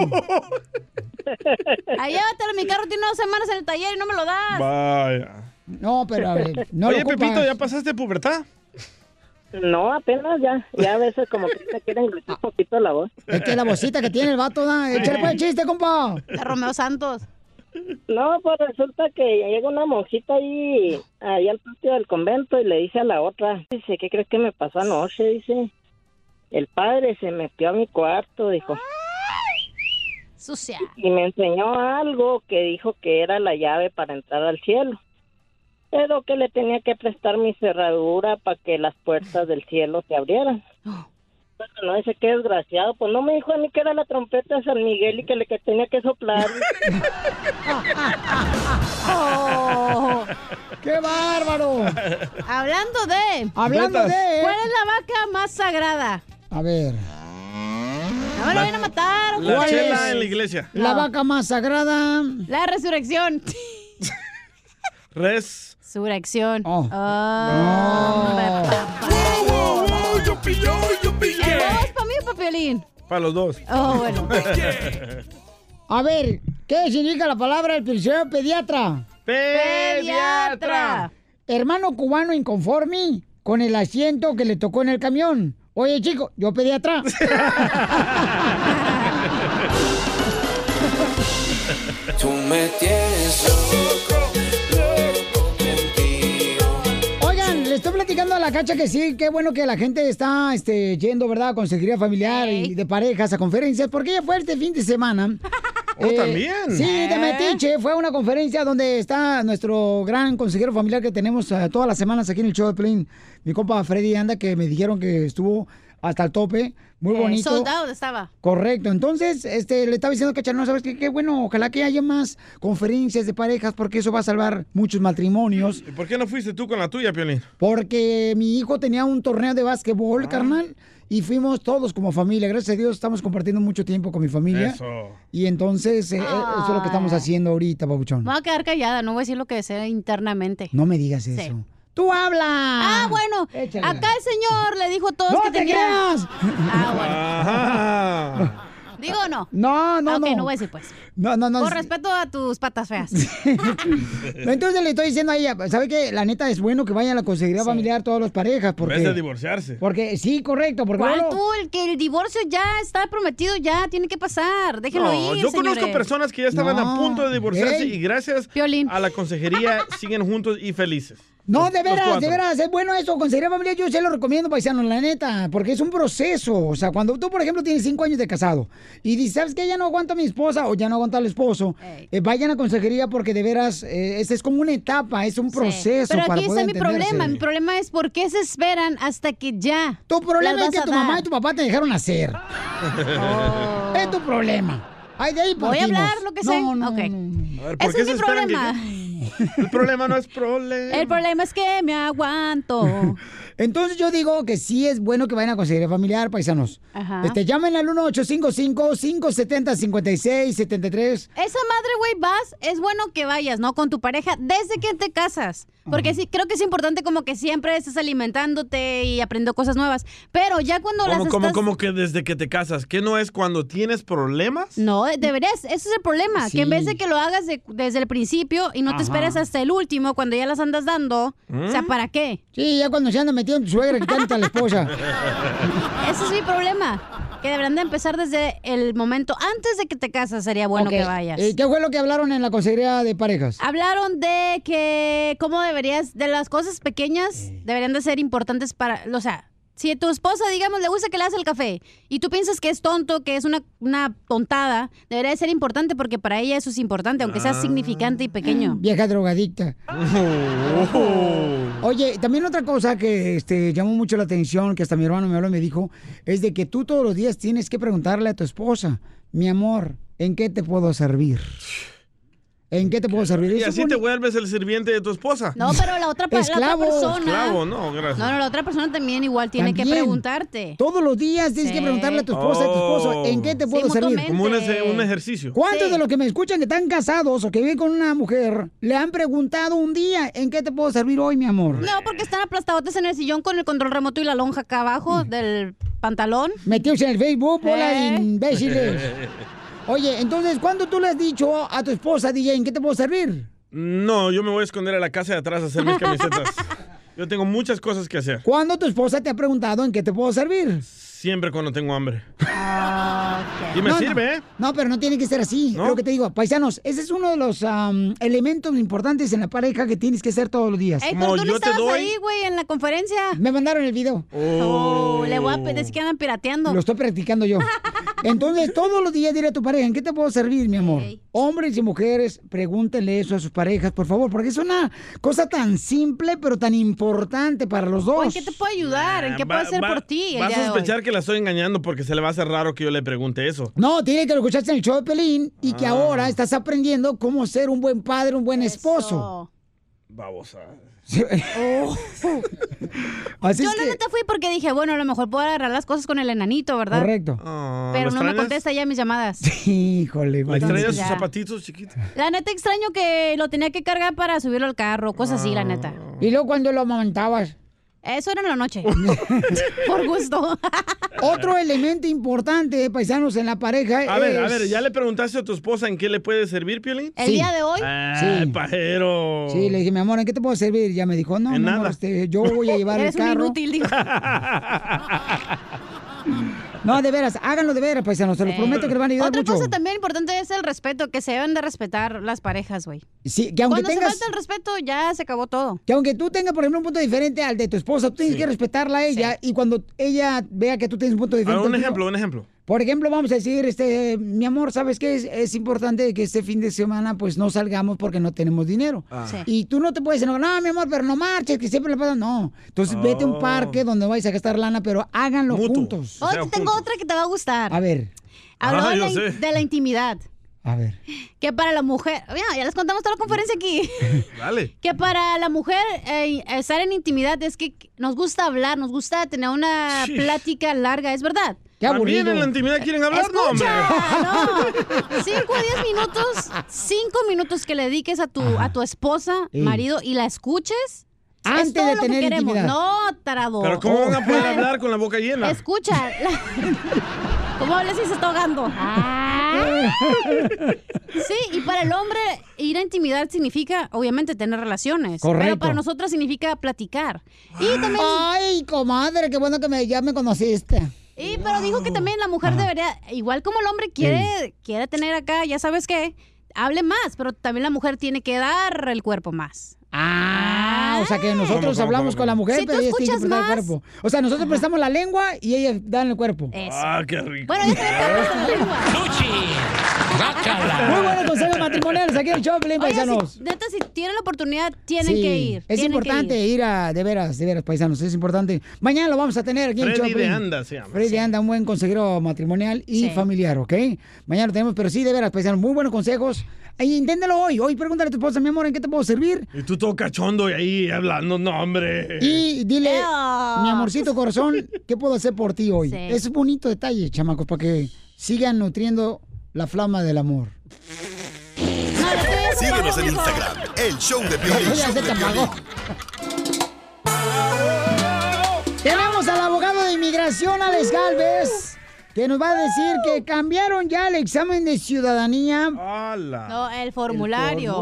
Ahí llévatelo, mi carro tiene dos semanas en el taller y no me lo das. Vaya. No, pero a ver, no Oye, lo. Pepito, ¿ya pasaste pubertad? No, apenas ya. Ya a veces como que te quieren gritar un poquito la voz. Es que la vocita que tiene el vato, da. Échale pues chiste, compa. De Romeo Santos. No, pues resulta que llega una monjita ahí, ahí al patio del convento y le dice a la otra, dice, ¿qué crees que me pasó anoche? Dice, el padre se metió a mi cuarto, dijo, Sucia. y me enseñó algo que dijo que era la llave para entrar al cielo. Pero que le tenía que prestar mi cerradura para que las puertas del cielo se abrieran. Pero no dice qué desgraciado, pues no me dijo a mí que era la trompeta de San Miguel y que le que tenía que soplar. Oh, ¡Qué bárbaro! Hablando de. Hablando de- ¿Cuál es la vaca más sagrada? A ver. No me lo van a matar. ¿o La cuál chela es? en la iglesia. La vaca más sagrada. La resurrección. Res. Resurrección. Oh. Ah, yo pilló, yo pillé. ¿El vos para mí o para Piolín? Para los dos. Oh, bueno. A ver, ¿qué significa la palabra el señor pediatra? Pediatra. Hermano cubano inconforme con el asiento que le tocó en el camión. Oye, chico, yo pediatra. Tú me tienes la cacha que sí, qué bueno que la gente está este, yendo, ¿verdad? A consejería familiar y de parejas a conferencias, porque ella fue este fin de semana. Oh, ¿también? Sí, de ¿Eh? Metiche. Fue a una conferencia donde está nuestro gran consejero familiar que tenemos eh, todas las semanas aquí en el show de Plane. Mi compa Freddy Anda, que me dijeron que estuvo hasta el tope. Muy Eh, bonito. Soldado estaba. Correcto, entonces este, le estaba diciendo que no sabes qué, qué bueno, ojalá que haya más conferencias de parejas porque eso va a salvar muchos matrimonios. ¿Y por qué no fuiste tú con la tuya, Piolín? Porque mi hijo tenía un torneo de básquetbol, carnal, y fuimos todos como familia. Gracias a Dios estamos compartiendo mucho tiempo con mi familia. Eso. Y entonces eh, eh, eso es lo que estamos haciendo ahorita, papuchón. Me voy a quedar callada, no voy a decir lo que desea internamente. No me digas Sí. eso. ¡Tú habla! Ah, bueno. Échale. Acá el señor le dijo a todos ¡No que te tenía... creas! Ah, bueno. Ajá. ¿Digo o no? No, no, ok, no. no voy a decir pues. No, no, no. Por respeto a tus patas feas. Entonces le estoy diciendo a ella, ¿sabe qué? La neta es bueno que vayan a la consejería familiar todas las parejas. En Porque, vez de divorciarse. porque sí, correcto. Porque ¿Cuál tú? El que el divorcio ya está prometido, ya tiene que pasar. Déjenlo No, ir, yo conozco personas que ya estaban a punto de divorciarse y gracias a la consejería siguen juntos y felices. No, de veras, de veras, es bueno eso, consejería familiar, yo se lo recomiendo, paisano, la neta, porque es un proceso, o sea, cuando tú, por ejemplo, tienes cinco años de casado y dices, ¿sabes qué? Ya no aguanto a mi esposa o ya no aguanto al esposo, eh, vayan a consejería porque de veras, eh, esta es como una etapa, es un proceso Pero para aquí poder está mi entenderse. problema. Mi problema es por qué se esperan hasta que ya. Tu problema es que tu mamá y tu papá te dejaron hacer. Es tu problema. Ay, de ahí Voy a hablar lo que No, sé. no, Ok. A ver, ¿por Ese qué es se mi esperan que problema. El problema no es problema. El problema es que me aguanto. Entonces yo digo que sí es bueno que vayan a consejería familiar, paisanos. Ajá. Este, llamen al 1855-570-5673. Esa madre, güey, vas, es bueno que vayas, ¿no? Con tu pareja desde que te casas. Porque sí, creo que es importante como que siempre estés alimentándote y aprendiendo cosas nuevas. Pero ya cuando las ¿Cómo, cómo, estás... cómo que desde que te casas? ¿Qué no es cuando tienes problemas? No, deberías, ese es el problema, que en vez de que lo hagas de- desde el principio y no te esperes hasta el último, cuando ya las andas dando, o sea, ¿Mm? ¿para qué? Sí, ya cuando se anda metido en tu suegra, quitándote a la esposa. Ese es mi problema. Que deberán de empezar desde el momento antes de que te casas sería bueno que vayas. eh, ¿Qué fue lo que hablaron en la consejería de parejas? Hablaron de que cómo deberías, de las cosas pequeñas deberían de ser importantes para, o sea, si a tu esposa, digamos, le gusta que le hagas el café y tú piensas que es tonto, que es una, una tontada, debería de ser importante porque para ella eso es importante, aunque sea Ah. significante y pequeño. Vieja drogadicta. Oye, también otra cosa que este, llamó mucho la atención, que hasta mi hermano me habló y me dijo, es de que tú todos los días tienes que preguntarle a tu esposa, mi amor, ¿en qué te puedo servir? ¿En qué te puedo servir? Y así te vuelves el sirviente de tu esposa. No, pero la otra, la persona... Esclavo, no, gracias. No, no, la otra persona también igual tiene que preguntarte. Todos los días tienes que preguntarle a tu esposa, a tu esposo, ¿en qué te Sí, puedo servir? Como un, ejercicio. ¿Cuántos de los que me escuchan que están casados o que viven con una mujer le han preguntado un día en qué te puedo servir hoy, mi amor? No, porque están aplastadotes en el sillón con el control remoto y la lonja acá abajo del pantalón. Metidos en el Facebook, bola Eh. imbéciles. Oye, entonces, ¿cuándo tú le has dicho a tu esposa, DJ, en qué te puedo servir? No, yo me voy a esconder a la casa de atrás a hacer mis camisetas. Yo tengo muchas cosas que hacer. ¿Cuándo tu esposa te ha preguntado en qué te puedo servir? Siempre cuando tengo hambre. Y me No, sirve, no. ¿eh? No, pero no tiene que ser así. ¿No? Lo que te digo, paisanos, ese es uno de los am, elementos importantes en la pareja que tienes que hacer todos los días. Ey, pero tú no estabas ahí, güey, en la conferencia. Me mandaron el video. Oh, le voy a decir que andan pirateando. Lo estoy practicando yo. Entonces, todos los días dile a tu pareja, ¿en qué te puedo servir, mi amor? Hombres y mujeres, pregúntenle eso a sus parejas, por favor, porque es una cosa tan simple, pero tan importante para los dos. ¿O ¿En qué te puedo ayudar? ¿En qué puedo Va- hacer va- por ti el Va a día de hoy? sospechar que la estoy engañando porque se le va a hacer raro que yo le pregunte eso. No, tiene que lo escuchaste en el show de Pelín y que Ah. ahora estás aprendiendo cómo ser un buen padre, un buen esposo. Babosa. Así Yo es la que- neta fui porque dije, bueno, a lo mejor puedo agarrar las cosas con el enanito, ¿verdad? Correcto. Pero no me contesta ya mis llamadas. Híjole, ¿Le extrañas sus zapatitos chiquitos? La neta extraño que lo tenía que cargar para subirlo al carro, cosas así, la neta. Y luego cuando lo amamantabas. Eso era en la noche. Por gusto. Otro elemento importante, paisanos, en la pareja A ver, a ver, ¿ya le preguntaste a tu esposa en qué le puede servir, Piolín? ¿El Sí. día de hoy? Ah, Sí. pajero. Sí, le dije, mi amor, ¿en qué te puedo servir? Ya me dijo, no, En mi amor, nada. este, yo voy a llevar el Eres un carro. inútil, digo. No, de veras, háganlo de veras, paisanos, se los Eh. prometo que le van a ayudar Otra mucho. cosa también importante es el respeto, que se deben de respetar las parejas, güey. Sí, que aunque Cuando tengas... se falta el respeto, ya se acabó todo. Que aunque tú tengas, por ejemplo, un punto diferente al de tu esposa, tú tienes que respetarla a ella y cuando ella vea que tú tienes un punto diferente... un ejemplo, un ejemplo. Por ejemplo, vamos a decir, este, mi amor, ¿sabes qué? Es, es importante que este fin de semana pues no salgamos porque no tenemos dinero. Ah. Sí. Y tú no te puedes enojar, no, mi amor, pero no marches, que siempre le pasa. No. Entonces vete a un Oh. parque donde vayas a gastar lana, pero háganlo juntos. Oh, te tengo otra que te va a gustar. A ver, Habló Ah, de, la, sé. de la intimidad. a ver. Que para la mujer. Mira, ya les contamos toda la conferencia aquí. Dale. Que para la mujer eh, estar en intimidad es que nos gusta hablar, nos gusta tener una Sí. plática larga, ¿es verdad? Qué También aburrido. en la intimidad quieren hablar, no, hombre. Escucha, no. Cinco a diez minutos, cinco minutos que le dediques a tu, a tu esposa, Sí. marido, y la escuches. Antes es todo de lo que tener queremos. intimidad. No, tarado. Pero ¿cómo van a poder hablar con la boca llena? Escucha. la- ¿Cómo hablas si se está ahogando? Ah. Sí, y para el hombre ir a intimidad significa, obviamente, tener relaciones. Pero Correcto. para nosotras significa platicar. Y también... Ay, comadre, qué bueno que me, ya me conociste. Y pero dijo que también la mujer debería, igual como el hombre quiere, quiere tener acá, ya sabes qué, hable más, pero también la mujer tiene que dar el cuerpo más. Ah, o sea que nosotros ¿Cómo, cómo, hablamos cómo, con la mujer, Si pero ella tiene que escuchas prestar el más- cuerpo. O sea, nosotros prestamos la lengua y ella da en el cuerpo. Eso. Ah, qué rico. Bueno, yo prestar la Muy buenos consejos matrimoniales aquí en el show, Pelín, Oye, paisanos. si, neta, si tienen la oportunidad, tienen Sí, que ir. Es importante ir. ir. a, de veras, de veras, paisanos, es importante. Mañana lo vamos a tener aquí en el show. Freddy de. Anda se llama. Freddy de Anda, un buen consejero matrimonial y Sí. familiar, ¿ok? Mañana lo tenemos, pero sí, de veras, paisanos, muy buenos consejos. Ahí, inténtalo hoy. Hoy pregúntale a tu esposa, mi amor, ¿en qué te puedo servir? Y tú todo cachondo y ahí hablando, no, hombre. Y dile, mi amorcito corazón, ¿qué puedo hacer por ti hoy? Sí. Es un bonito detalle, chamacos, para que sigan nutriendo la flama del amor. Síguenos en. Instagram, el show de Piolín. Ya se te apagó. Tenemos al abogado de inmigración, Alex Galvez. que nos va a decir que cambiaron ya el examen de ciudadanía. No, el formulario.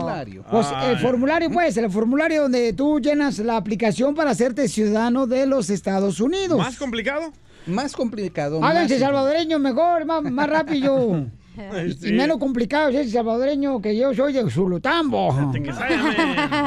Pues el formulario, pues, el formulario donde tú llenas la aplicación para hacerte ciudadano de los Estados Unidos. ¿Más complicado? Más complicado. Háganse más- salvadoreños mejor, más, más rápido. Ay, Y menos complicado es ese salvadoreño que yo soy de Zulutambo.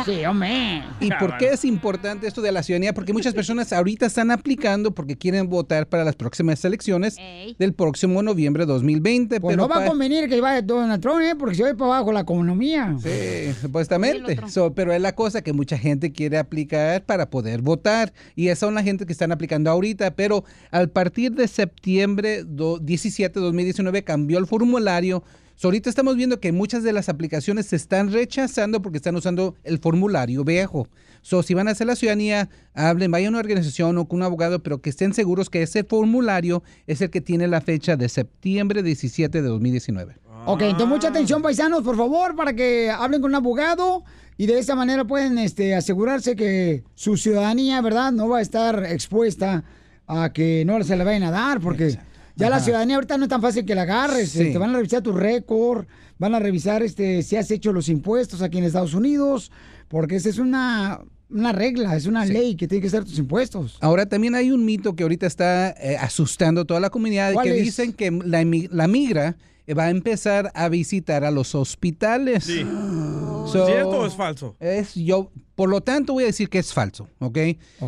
Sí, hombre. ¿Y por qué es importante esto de la ciudadanía? Porque muchas personas ahorita están aplicando porque quieren votar para las próximas elecciones del próximo noviembre de 2020. Pues pero no va a convenir que vaya Donald Trump, ¿eh? porque se va para abajo la economía. Sí, supuestamente. So, pero es la cosa que mucha gente quiere aplicar para poder votar. Y esas son la gente que están aplicando ahorita. Pero al partir de septiembre do- 17 de 2019 cambió el formulario. So, ahorita estamos viendo que muchas de las aplicaciones se están rechazando porque están usando el formulario viejo. So, si van a hacer la ciudadanía, hablen, vayan a una organización o con un abogado, pero que estén seguros que ese formulario es el que tiene la fecha de septiembre 17 de 2019. Ok, entonces mucha atención, paisanos, por favor, para que hablen con un abogado y de esa manera pueden este, asegurarse que su ciudadanía, ¿verdad?, no va a estar expuesta a que no se le vayan a dar, porque ya la ciudadanía ahorita no es tan fácil que la agarres. Sí. Te van a revisar tu récord, van a revisar este, si has hecho los impuestos aquí en Estados Unidos, porque esa es una, una regla, es una ley que tiene que ser tus impuestos. Ahora también hay un mito que ahorita está eh, asustando a toda la comunidad ¿Cuál que es? dicen que la, la migra va a empezar a visitar a los hospitales. Sí. So, ¿Cierto o es falso? Es yo, por lo tanto voy a decir que es falso, ¿ok?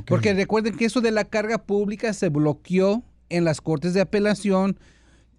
Porque recuerden que eso de la carga pública se bloqueó en las cortes de apelación.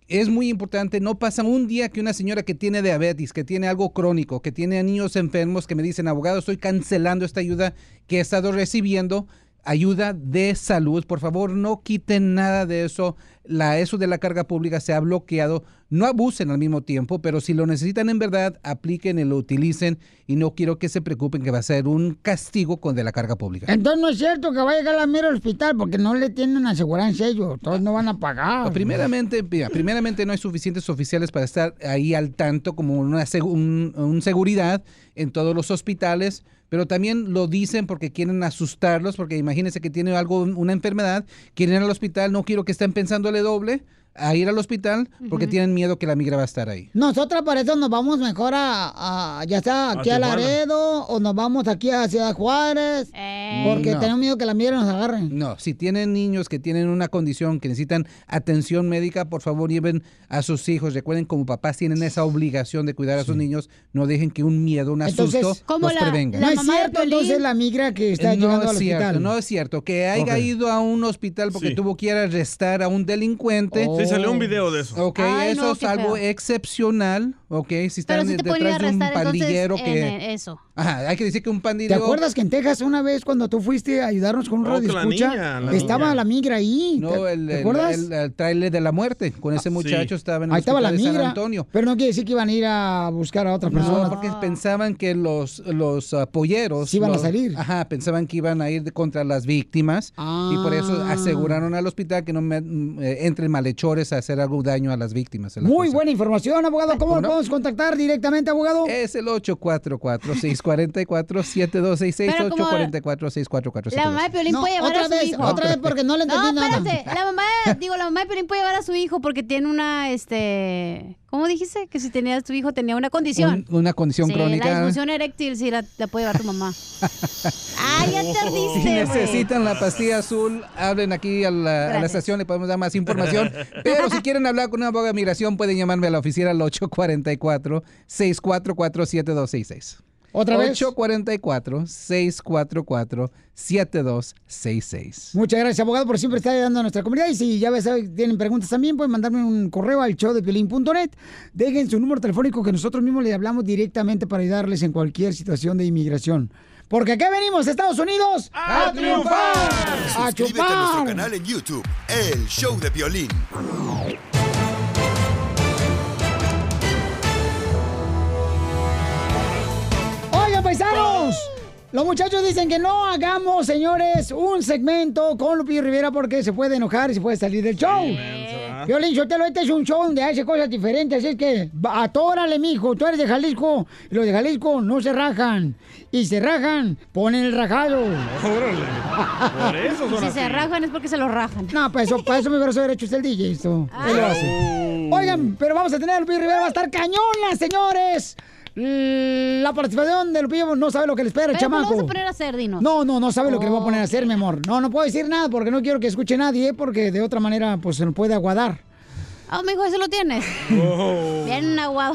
Es muy importante, no pasa un día que una señora que tiene diabetes, que tiene algo crónico, que tiene niños enfermos, que me dicen, abogado, estoy cancelando esta ayuda que he estado recibiendo, ayuda de salud. Por favor, no quiten nada de eso. La, eso de la carga pública se ha bloqueado. No abusen al mismo tiempo, pero si lo necesitan en verdad, apliquen y lo utilicen. Y no quiero que se preocupen que va a ser un castigo con de la carga pública. Entonces no es cierto que va a llegar la mira al hospital porque no le tienen aseguranza ellos, entonces no van a pagar. Primeramente, mira, primeramente no hay suficientes oficiales para estar ahí al tanto como una un, un seguridad en todos los hospitales, pero también lo dicen porque quieren asustarlos, porque imagínense que tiene algo, una enfermedad, quieren ir al hospital, no quiero que estén pensándole doble a ir al hospital porque tienen miedo que la migra va a estar ahí. Nosotros para eso nos vamos mejor a, a- ya sea aquí a, Tijuana. Laredo o nos vamos aquí a Ciudad Juárez porque No. tenemos miedo que la migra nos agarren. No, si tienen niños que tienen una condición que necesitan atención médica, por favor lleven a sus hijos. Recuerden, como papás tienen esa obligación de cuidar a sus niños, no dejen que un miedo, un Entonces, asusto los prevenga. no es cierto entonces la migra que está Eh, no llegando al es cierto, hospital. no es cierto. Que haya ido a un hospital porque Sí. tuvo que ir a arrestar a un delincuente. Sí, salió un video de eso. Ok, Ay, eso no, es algo feo. excepcional. Ok, si Pero están sí te a detrás de un entonces pandillero en que... eso. Ajá, hay que decir que un ¿Te pandillero... acuerdas que en Texas una vez cuando tú fuiste a ayudarnos con un Oh, radio que la escucha, niña, la estaba niña. la migra ahí? No, ¿Te, el, te el, acuerdas? el- el tráiler de la muerte con ese muchacho estaba en el Ahí estaba la hospital de San migra, Antonio. pero no quiere decir que iban a ir a buscar a otra No, persona. porque pensaban que los, los ah, polleros... Sí iban a los- salir. Ajá, pensaban que iban a ir contra las víctimas y por eso Ah. aseguraron al hospital que no me- eh, malhechores a hacer algún daño a las víctimas. la Muy cosa. buena información, abogado. ¿Cómo ¿Cómo lo no? podemos contactar directamente, abogado? Es el 844-644-7266, Pero como- 844-644-7266. La mamá de Piolín No, puede llevar otra a su vez, hijo. otra vez, porque no le entendí no, nada. espérate. La mamá, digo, la mamá de Piolín puede llevar a su hijo porque tiene una, este... ¿Cómo dijiste? Que si tenías tu hijo tenía una condición. Un- una condición sí, la crónica. disfunción eréctil sí la, la puede llevar tu mamá. ah, ya Si tardiste, güey. necesitan la pastilla azul, hablen aquí a la, a la estación, le podemos dar más información. Pero si quieren hablar con un abogado de migración, pueden llamarme a la oficina al 844-644-7266. ¿Otra vez? 844-644-7266. Muchas gracias, abogado, por siempre estar ayudando a nuestra comunidad. Y si ya ves, tienen preguntas también, pueden mandarme un correo al show de Piolín.net. Dejen su número telefónico que nosotros mismos le hablamos directamente para ayudarles en cualquier situación de inmigración. Porque aquí venimos, Estados Unidos, a, triunfar, a Suscríbete a nuestro chupar. canal en YouTube, El Show de Violín. Paisanos. Los muchachos dicen que no hagamos, señores, un segmento con Lupillo Rivera porque se puede enojar y se puede salir del show. Violín Sotelo, este es un show donde hace cosas diferentes, es que atórale, mijo, tú eres de Jalisco, y los de Jalisco no se rajan, y se rajan, ponen el rajado. Por eso son Si se así. rajan es porque se lo rajan. No, pues eso, para eso mi brazo derecho es el DJ, esto. Él lo hace. Oigan, pero vamos a tener a Lupillo Rivera, va a estar cañona, señores. L- La participación de Lupillo no sabe lo que le espera, el Pero, ¿cómo lo chamaco. vas a poner a hacer, dinos? No, no, no sabe lo que le voy a poner a Oh. hacer, mi amor. No, no puedo decir nada porque no quiero que escuche nadie, porque de otra manera, pues se nos puede aguadar. Ah, mijo, eso lo tienes. Bien aguado.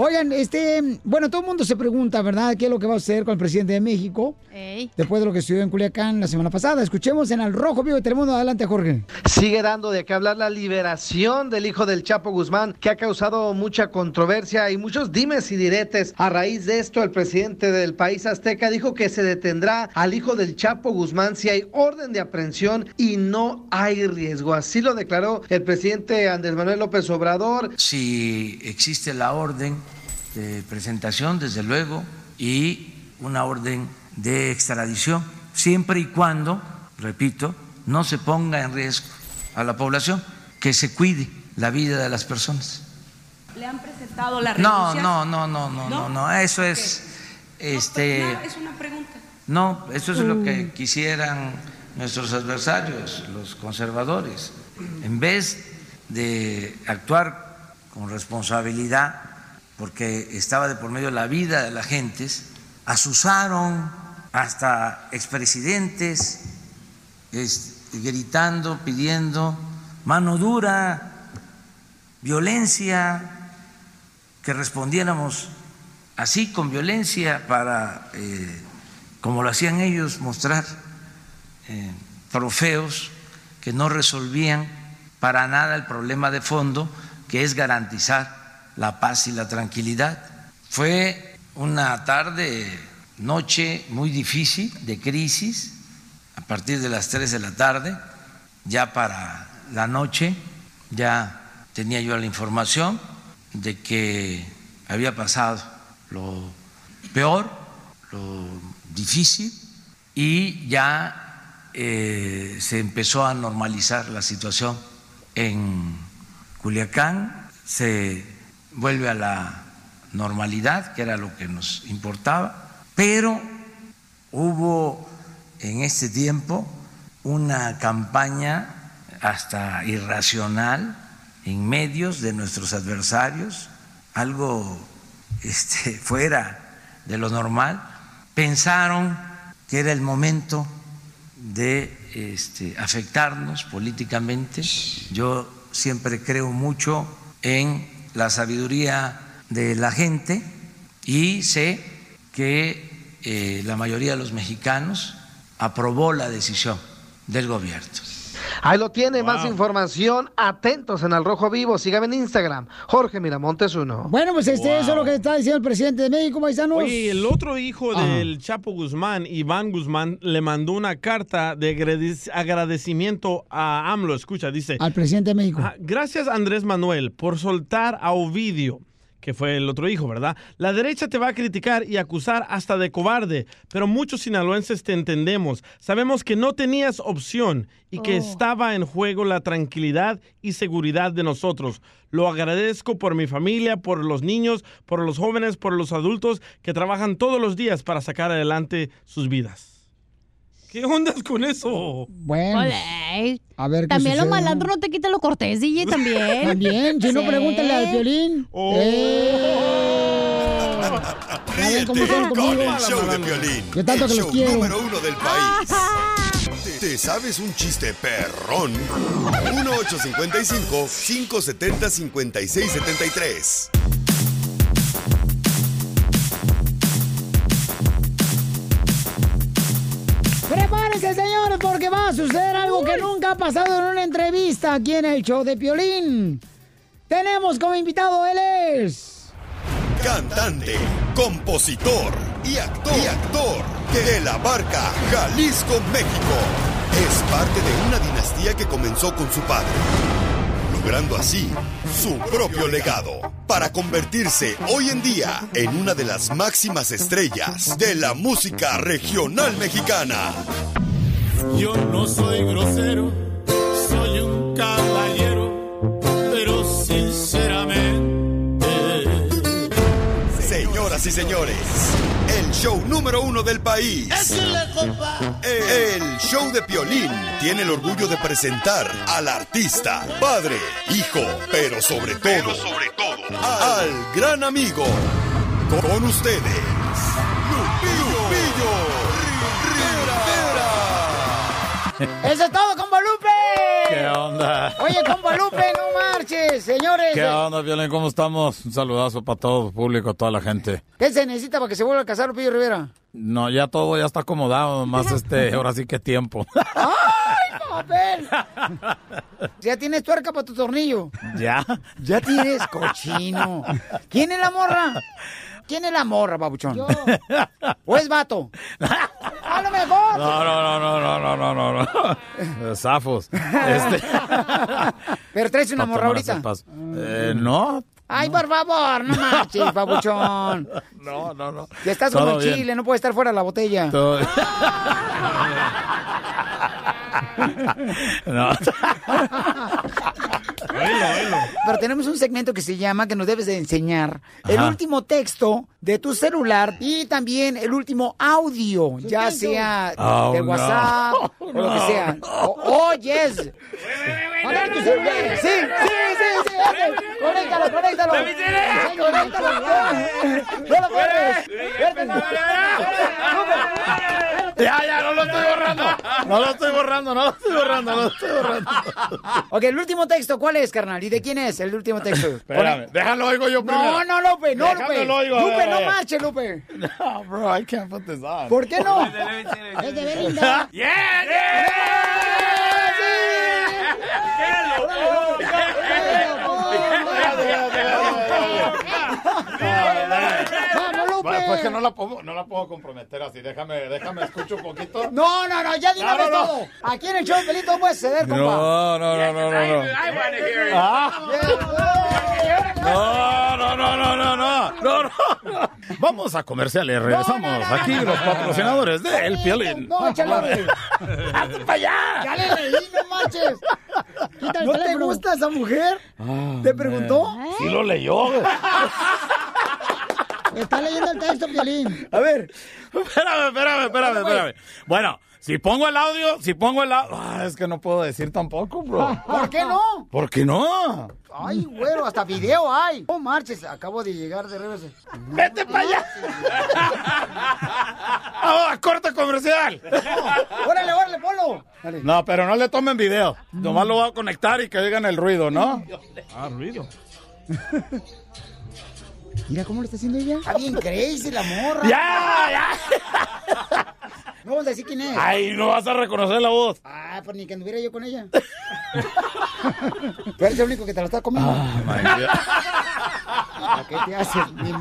Oigan, este, bueno, todo el mundo se pregunta, ¿verdad? ¿Qué es lo que va a hacer con el presidente de México? Ey. Después de lo que sucedió en Culiacán la semana pasada. Escuchemos en Al Rojo Vivo de Telemundo. Adelante, Jorge. Sigue dando de qué hablar la liberación del hijo del Chapo Guzmán, que ha causado mucha controversia y muchos dimes y diretes. A raíz de esto, el presidente del país azteca dijo que se detendrá al hijo del Chapo Guzmán si hay orden de aprehensión y no hay riesgo. Así lo declaró el presidente Andrés Manuel López Obrador. Si existe la orden de presentación, desde luego, y una orden de extradición, siempre y cuando, repito, no se ponga en riesgo a la población, que se cuide la vida de las personas. ¿Le han presentado la No, renuncia? no, no, no, no, no, no, eso es, este, es una pregunta. no, eso es lo que quisieran nuestros adversarios, los conservadores. En vez de actuar con responsabilidad, porque estaba de por medio la vida de las gentes, asusaron hasta expresidentes es- gritando, pidiendo mano dura, violencia, que respondiéramos así con violencia para, eh, como lo hacían ellos, mostrar eh, trofeos que no resolvían para nada el problema de fondo, que es garantizar la paz y la tranquilidad. Fue una tarde, noche muy difícil de crisis, a partir de las 3 de la tarde, ya para la noche, ya tenía yo la información de que había pasado lo peor, lo difícil, y ya eh, se empezó a normalizar la situación en Culiacán, se vuelve a la normalidad, que era lo que nos importaba, pero hubo en este tiempo una campaña hasta irracional en medios de nuestros adversarios, algo este, fuera de lo normal, pensaron que era el momento de este, afectarnos políticamente. Yo siempre creo mucho en la sabiduría de la gente y sé que eh, la mayoría de los mexicanos aprobó la decisión del gobierno. Ahí lo tiene, más información. Atentos en Al Rojo Vivo. Sígame en Instagram. Jorge Miramontes uno. Bueno, pues este, eso es lo que está diciendo el presidente de México, paisanos. Oye, el otro hijo Ah. del Chapo Guzmán, Iván Guzmán, le mandó una carta de agradec- agradecimiento a AMLO. Escucha, dice... Al presidente de México. Ajá, Gracias Andrés Manuel por soltar a Ovidio, que fue el otro hijo, ¿verdad? La derecha te va a criticar y acusar hasta de cobarde, pero muchos sinaloenses te entendemos. Sabemos que no tenías opción y que Oh. estaba en juego la tranquilidad y seguridad de nosotros. Lo agradezco por mi familia, por los niños, por los jóvenes, por los adultos que trabajan todos los días para sacar adelante sus vidas. ¿Qué ondas con eso? Bueno. Ole. A ver qué También lo sucede. malandro no te quita lo cortés, DJ, también. También, si no, Sí. pregúntale al violín. Ya ven cómo son Con conmigo. el show de Piolín, Yo tanto el que los show quiero. número uno del país. ¿Te, te sabes un chiste perrón? 1855-570-5673. Prepárense, señores, porque va a suceder algo que nunca ha pasado en una entrevista aquí en el show de Piolín. Tenemos como invitado, él es... Cantante, compositor y actor. Y actor de la barca Jalisco, México. Es parte de una dinastía que comenzó con su padre, así su propio legado para convertirse hoy en día en una de las máximas estrellas de la música regional mexicana. Yo no soy grosero, soy un caballero. Señoras y señores, el show número uno del país. El show de Piolín tiene el orgullo de presentar al artista, padre, hijo, pero sobre todo, sobre todo, al gran amigo. Con ustedes, Lupillo ¡Eso es todo, compa Lupe! ¿Qué onda? Oye, compa Lupe, no marches, señores. ¿Qué onda, Violín? ¿Cómo estamos? Un saludazo para todo el público, toda la gente. ¿Qué se necesita para que se vuelva a casar Lupillo Rivera? No, ya todo ya está acomodado, más este, ahora sí que tiempo. ¡Ay, papel! Ya tienes tuerca para tu tornillo. ¿Ya? Ya tienes cochino. ¿Quién es la morra? ¿Quién es la morra, babuchón? Yo. ¿O es vato? ¡A lo mejor! No, no, no, no, no, no, no, no. no. Zafos. Este... Pero traes una morra ahorita. Eh, no. Ay, por favor, no marches, babuchón. No, no, no. Ya estás Todo como en Chile, no puede estar fuera de la botella. Todo... no. Pero tenemos un segmento que se llama que nos debes de enseñar el Ajá. último texto de tu celular y también el último audio, ya sea Oh, de no. WhatsApp o lo que No. sea. O- oh, yes. A ver tu celular. Sí, sí, sí, sí. Conéctalo, conéctalo. Sí, conéctalo. No lo borres. Ya, ya, no lo estoy borrando. No lo estoy borrando, no lo estoy borrando, no lo estoy borrando. Ok, el último texto, ¿cuál es, carnal? ¿Y de quién es el último texto? Espérame, déjalo oigo yo primero. No, no, Lupe, no, Lupe. lo oigo, Lupe, no marche, Lupe. No, bro, I can't put this on. ¿Por qué no? Es de Belinda. ¡Vamos, Lupe! Pues que no la puedo, no la puedo comprometer así. Déjame, déjame escucho un poquito. No, no, no, ya dime No, no, no. todo. Aquí en el show de Pelín todo puede ceder, compa. No, no, no, no, no, no. Ah. No, no, no, no, no, no, no, no. Vamos a comerciales, regresamos. Aquí los patrocinadores de El Piolín. No, échale. ¡Hazte para allá! Ya le leí, no manches. ¿No te gusta esa mujer? ¿Te preguntó? Sí lo leyó. Está leyendo el texto, Piolín. A ver. Espérame, espérame, espérame, espérame. Bueno, si pongo el audio, si pongo el audio... Ah, es que no puedo decir tampoco, bro. ¿Por qué no? ¿Por qué no? Ay, güero, hasta video hay. No marches, acabo de llegar de revés. ¡Vete para allá! ¡Ahora, corte comercial! ¡Órale, órale, polo! No, pero no le tomen video. Nomás lo voy a conectar y que digan el ruido, ¿no? Ah, ruido. Mira cómo lo está haciendo ella. Está bien crazy la morra. ¡Ya, ya! No vamos a decir quién es. Ay, no vas a reconocer la voz. Ah, pues ni que anduviera yo con ella. Tú eres el único que te lo está comiendo. Ah, ¿Qué te haces? Ni,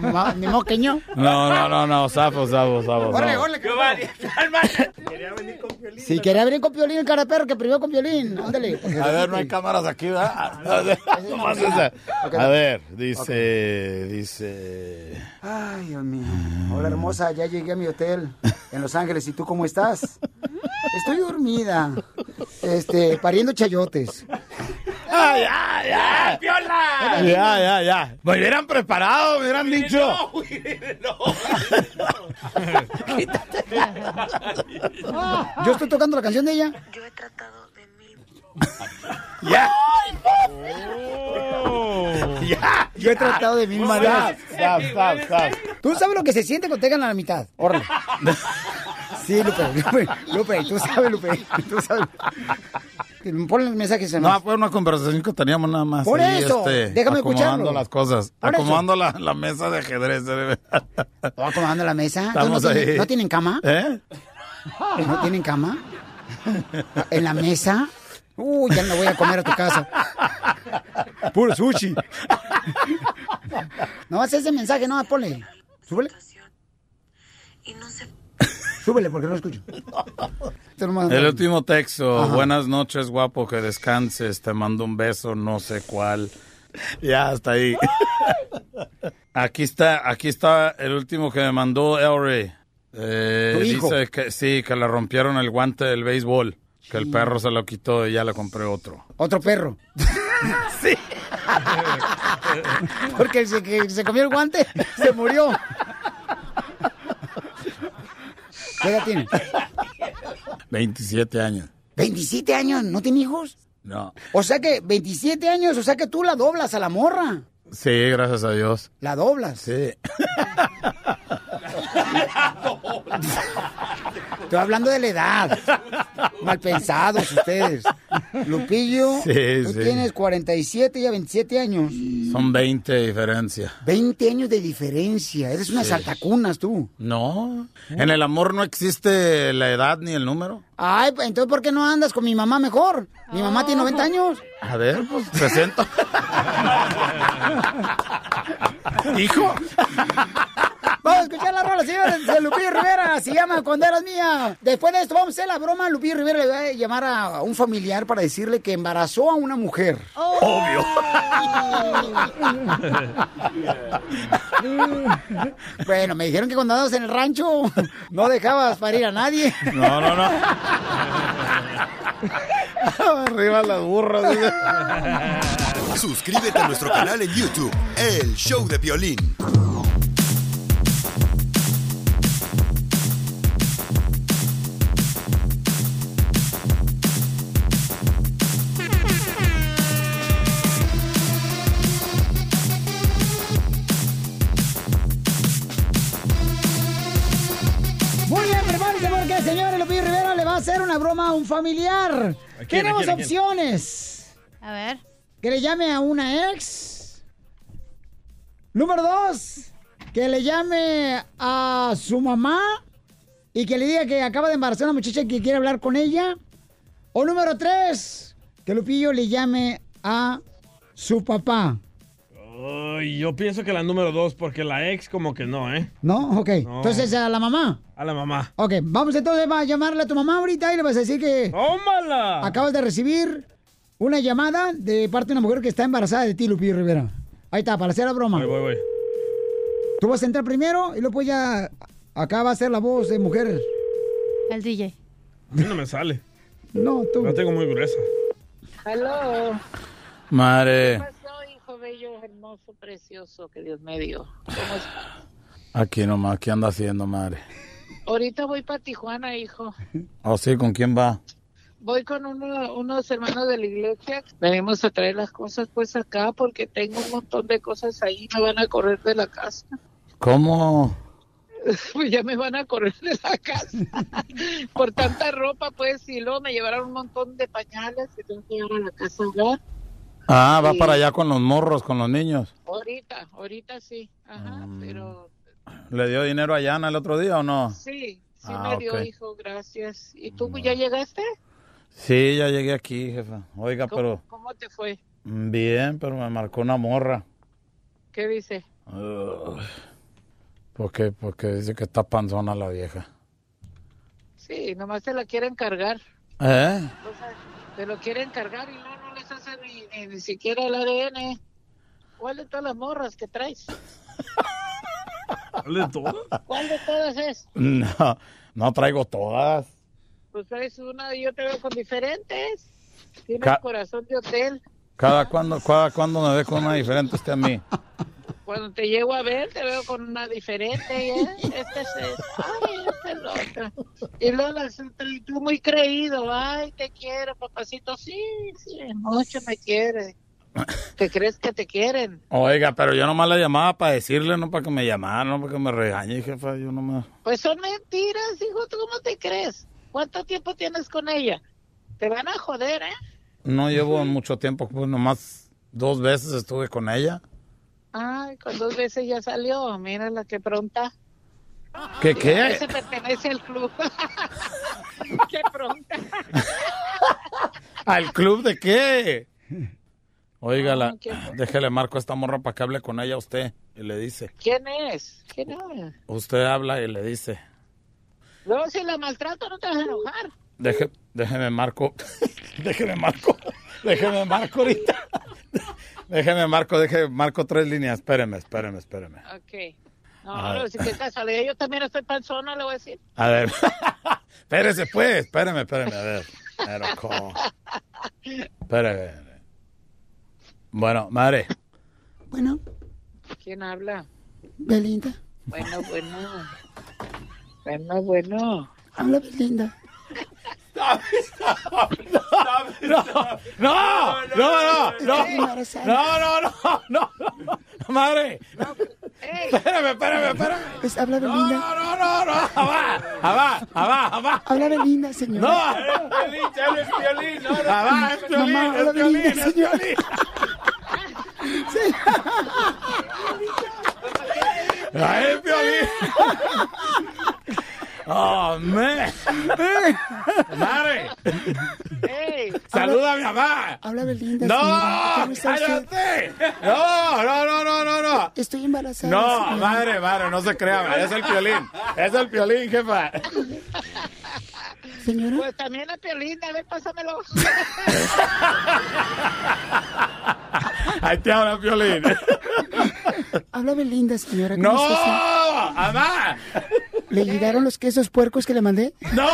moqueño. No, no, no, no, zafo, zafo, zafo. Órale, zafo. órale, Si quería venir con Piolín, el cara perro, que primero con Piolín. Ándale. A ver, no hay cámaras aquí, ¿verdad? Nomás esa. A ver, dice, dice... Ay, Dios mío. Hola, hermosa, ya llegué a mi hotel en Los Ángeles. ¿Y tú cómo estás? Estoy dormida. Este, pariendo chayotes. ¡Ay, ya, ya! ¡Piola! Ya, ya, ya. Me hubieran preparado, me hubieran dicho. Yo estoy tocando la canción de ella. Yo he tratado. ¡Ya! ¡Ya! Yo he tratado de mil maneras. Stop, stop, stop. ¿Tú sabes lo que se siente cuando te llegan a la mitad? Órale. Sí, Lupe, Lupe, Lupe, tú sabes, Lupe, tú sabes. Ponle el mensaje, se No, fue una conversación que teníamos nada más. Por ahí, eso, este, déjame acomodando escucharlo. las cosas. Por acomodando la, la mesa de ajedrez. eh. ¿Estaba acomodando la mesa? Estamos ¿No, tienen. ¿No tienen cama? ¿Eh? ¿No tienen cama? ¿En la mesa? Uy, ya no voy a comer a tu casa. Puro sushi. No, haz ese mensaje, no, ponle. Súbele. Y no sé. Súbele porque no escucho. El último texto. Ajá. Buenas noches, guapo, que descanses. Te mando un beso, no sé cuál. Ya, hasta ahí. Aquí está, aquí está el último que me mandó Elry. Eh, ¿Tu hijo? dice que sí, que le rompieron el guante del béisbol. Que el perro se lo quitó y ya le compré otro. ¿Otro perro? sí. Porque se, que se comió el guante, se murió. ¿Qué edad tiene? 27 años. ¿27 años? ¿No tiene hijos? No. O sea que 27 años, o sea que tú la doblas a la morra. Sí, gracias a Dios. ¿La doblas? Sí. Estoy hablando de la edad. Mal pensados ustedes. Lupillo, Sí, tú sí. tienes 47 y a 27 años. Son 20 de diferencia. 20 años de diferencia. Eres unas Sí. saltacunas tú. No. En el amor no existe la edad ni el número. Ay, pues, entonces ¿por qué no andas con mi mamá mejor? Mi mamá tiene 90 años. A ver, pues presento. Hijo. Vamos a escuchar la rola, señores, de Lupillo Rivera. Se llama Cuando eras mía. Después de esto vamos a hacer la broma. Lupillo Rivera le va a llamar a un familiar para decirle que embarazó a una mujer. Obvio. Bueno, me dijeron que cuando andabas en el rancho no dejabas parir a nadie. No, no, no. Arriba las burras. Suscríbete a nuestro canal en YouTube, El Show de Violín. Porque, señores, Lupillo Rivera le va a hacer una broma a un familiar. quién, Tenemos a quién, a quién? opciones. A ver. Que le llame a una ex. Número dos, que le llame a su mamá y que le diga que acaba de embarazar a una muchacha y que quiere hablar con ella. O número tres, que Lupillo le llame a su papá. Ay, yo pienso que la número dos, porque la ex como que no, ¿eh? ¿No? Ok. No. Entonces a la mamá. A la mamá. Ok, vamos entonces a llamarle a tu mamá ahorita y le vas a decir que... ¡Tómala! Acabas de recibir una llamada de parte de una mujer que está embarazada de ti, Lupillo Rivera. Ahí está, para hacer la broma. Voy, voy, voy. Tú vas a entrar primero y luego ya... Acá va a ser la voz de mujer. El DJ. A mí no me sale. No, tú. La tengo muy gruesa. Hello. Madre, ¿Qué pasó, hijo bello, hermoso, precioso que Dios me dio? ¿Cómo estás? aquí nomás, ¿qué anda haciendo, madre? Ahorita voy para Tijuana, hijo. ¿O sí? ¿Con quién va? Voy con uno- unos hermanos de la iglesia. Venimos a traer las cosas pues acá porque tengo un montón de cosas ahí. Me van a correr de la casa. ¿Cómo? Pues ya me van a correr de la casa. Por tanta ropa, pues, y luego me llevaron un montón de pañales y tengo que llevar a la casa a hablar. Ah, va para allá con los morros, con los niños. Ahorita, ahorita sí. Ajá, Mm. pero ¿Le dio dinero a Yana el otro día o no? sí, sí Ah, me dio, hijo, gracias. ¿Y tú ya llegaste? Sí, ya llegué aquí, jefa. Oiga, ¿Cómo, pero cómo te fue? bien, pero me marcó una morra. ¿Qué dice? Ugh. ¿Por qué? Porque dice que está panzona la vieja. Sí, nomás te la quieren cargar. ¿Eh? O sea, te lo quieren cargar y ni, ni, ni siquiera el ADN. ¿Cuál de todas las morras que traes? ¿Cuál de todas? ¿Cuál de todas es? No, no traigo todas. Pues traes una y yo te veo con diferentes. Tienes Ca- corazón de hotel. Cada cuando, cada cuando me ve con una diferente usted a mí. Cuando te llego a ver, te veo con una diferente. ¿eh? Este es este. Ay, este es otra. Y luego y tú muy creído. Ay, te quiero, papacito. Sí, sí, mucho me quiere. ¿Te crees que te quieren? Oiga, pero yo nomás la llamaba para decirle, no para que me llamara, no para que me regañe, jefa. Yo nomás. Pues son mentiras, hijo. ¿Tú cómo te crees? ¿Cuánto tiempo tienes con ella? Te van a joder, ¿eh? No llevo mucho tiempo, pues nomás dos veces estuve con ella. Ay, con dos veces ya salió. Mira la que pronta. ¿Qué qué? Ese pertenece al club. qué pronta. ¿Al club de qué? Oiga, la, ¿qué? déjele marco a esta morra para que hable con ella usted. Y le dice. ¿Quién es? ¿Quién es? Usted habla y le dice. Luego si la maltrato no te vas a enojar. Deje, déjeme marco. déjeme marco. Déjeme marco ahorita. Déjeme marco, déjeme marco tres líneas. Espéreme, espéreme, espéreme. Ok. No, pero si qué casualidad, yo también estoy panzona, le voy a decir. A ver. Espérese pues, espéreme, espéreme, a ver. Pero, ¿cómo? Espéreme. Bueno, madre. Bueno, ¿Quién habla? Belinda. Bueno, bueno. Bueno, bueno. Habla Belinda. No, no, no, no, no, no, no, no, no, no, madre. Espérame, espérame, espérame. Pues habla Belinda. no, no, no, no, abá, abá, abá, abá. Habla Belinda, señora. No, Piolín, ya no es Piolín, no. Abá, es Piolín, Mamá, es Belinda, es. Sí. Ay, es Piolín. Oh, man. Madre. Saluda a mi mamá. Habla Belinda, No, cállate. No, no, no, no, no, no. Estoy embarazada. No, señora. madre, madre, no se crea, es el piolín. Es el piolín, jefa. Señora. Pues también a Piolín, a ver, pásamelo. Ahí te habla piolín. Habla Belinda, señora. ¿Cómo No, mamá. ¿Le llegaron los quesos puercos que le mandé? No.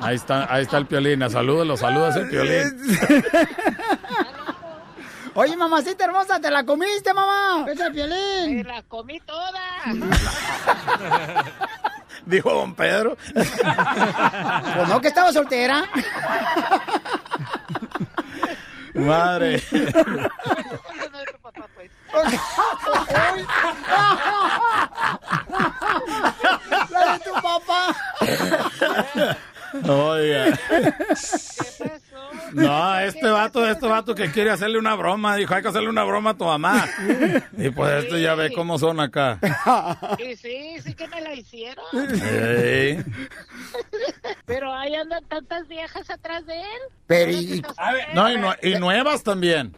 Ahí está, ahí está el piolín. Salúdalo, saludas el piolín. Oye, mamacita hermosa, ¿te la comiste, mamá? ¡Es el Me violín! la comí toda. Dijo don Pedro. Pues no, que estaba soltera. Madre. ¡La de tu papá! Oiga. No, este vato, este vato que quiere hacerle una broma, dijo, hay que hacerle una broma a tu mamá. Y pues esto ya ve cómo son acá. Y sí, sí que me la hicieron. Ey. Pero ahí andan tantas viejas atrás de él. Pero y... No, y, nue- y nuevas también.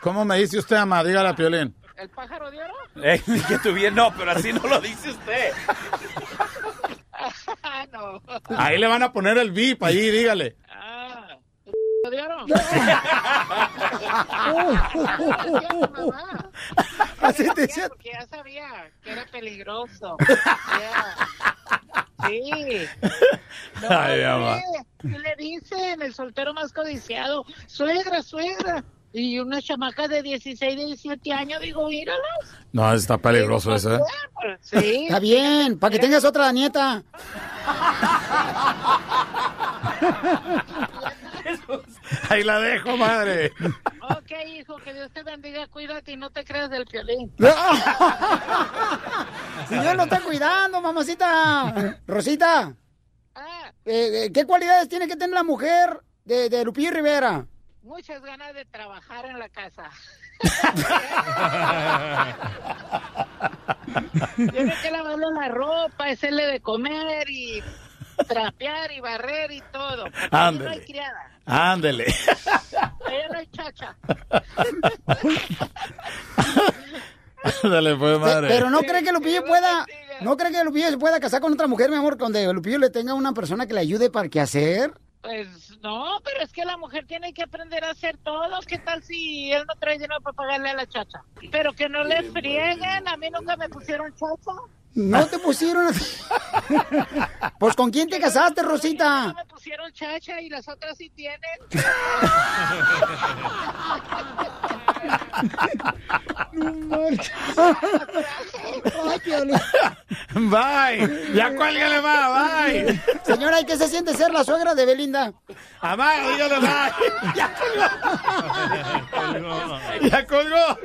¿Cómo me dice usted, mamá? Dígale a Piolín. ¿El pájaro de oro? Ey, que tú bien, no, pero así no lo dice usted. Ah. Ahí le van a poner el VIP, ahí, dígale. Ah, ¿el de oro? Así te decía. Porque ya sabía que era peligroso. Sí. No, Ay, ¿qué le dicen? El soltero más codiciado. Suegra, suegra. Y una chamaca de 16, 17 años, digo, míralas. No, está peligroso ese. ¿eh? Sí. Está bien, para que tengas otra nieta. Ahí la dejo, madre. Ok, hijo, que Dios te bendiga, cuídate y no te creas del piolín. Señor, lo está cuidando, mamacita. Rosita. Eh, eh, ¿Qué cualidades tiene que tener la mujer de, de Lupillo Rivera? Muchas ganas de trabajar en la casa. Tiene que lavarle la ropa, hacerle de comer y trapear y barrer y todo. Ahí no hay Ándele. criada, Ándele. ahí no hay chacha. Ándale, pues, madre. Pero no cree que Lupillo pueda, no cree que Lupillo se pueda casar con otra mujer, mi amor, donde Lupillo le tenga una persona que le ayude para qué hacer. Pues no, pero es que la mujer tiene que aprender a hacer todo. ¿Qué tal si él no trae dinero para pagarle a la chacha? Pero que no le frieguen, a mí nunca me pusieron chacha. No te pusieron. Pues con quién te casaste, Rosita. No me pusieron chacha y las otras sí tienen. Ay, Piolín. Bye. Ya cuélgale más, bye. Señora, ¿y qué se siente ser la suegra de Belinda? Amá, dígale bye. Ya colgó. Ya colgó.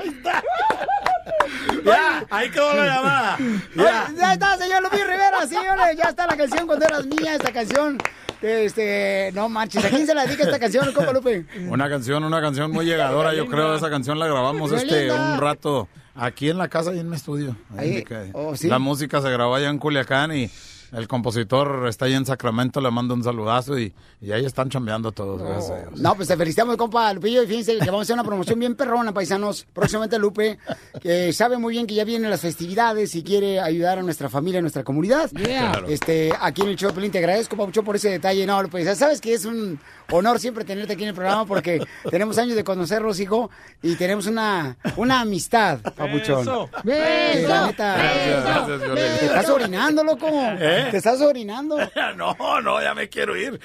Ya, ahí quedó la llamada. Ya. Está, señor Lupillo Rivera, señores. Ya está la canción cuando eras niña, esta canción. Este, no manches, ¿a quién se la dedica esta canción, compa Lupe? Una canción, una canción muy llegadora. Yo creo esa canción la grabamos este linda. un rato aquí en la casa y en mi estudio. Ahí Ahí, oh, ¿sí? La música se grabó allá en Culiacán y el compositor está ahí en Sacramento. Le mando un saludazo y, y ahí están chambeando todos. gracias a Dios. No, pues te felicitamos, compa Lupillo. Y fíjense que vamos a hacer una promoción bien perrona, paisanos. Próximamente Lupe, que sabe muy bien que ya vienen las festividades y quiere ayudar a nuestra familia, a nuestra comunidad. Yeah. Claro. Este, aquí en el show Pelín, te agradezco, Papucho, por ese detalle. No, ya sabes que es un honor siempre tenerte aquí en el programa porque tenemos años de conocerlos, hijo, y tenemos una, una amistad, Papuchón. Eso. Eh, la neta. Gracias, gracias, Violín. Te estás orinando, loco. ¿Eh? Te estás orinando. No, no, ya me quiero ir.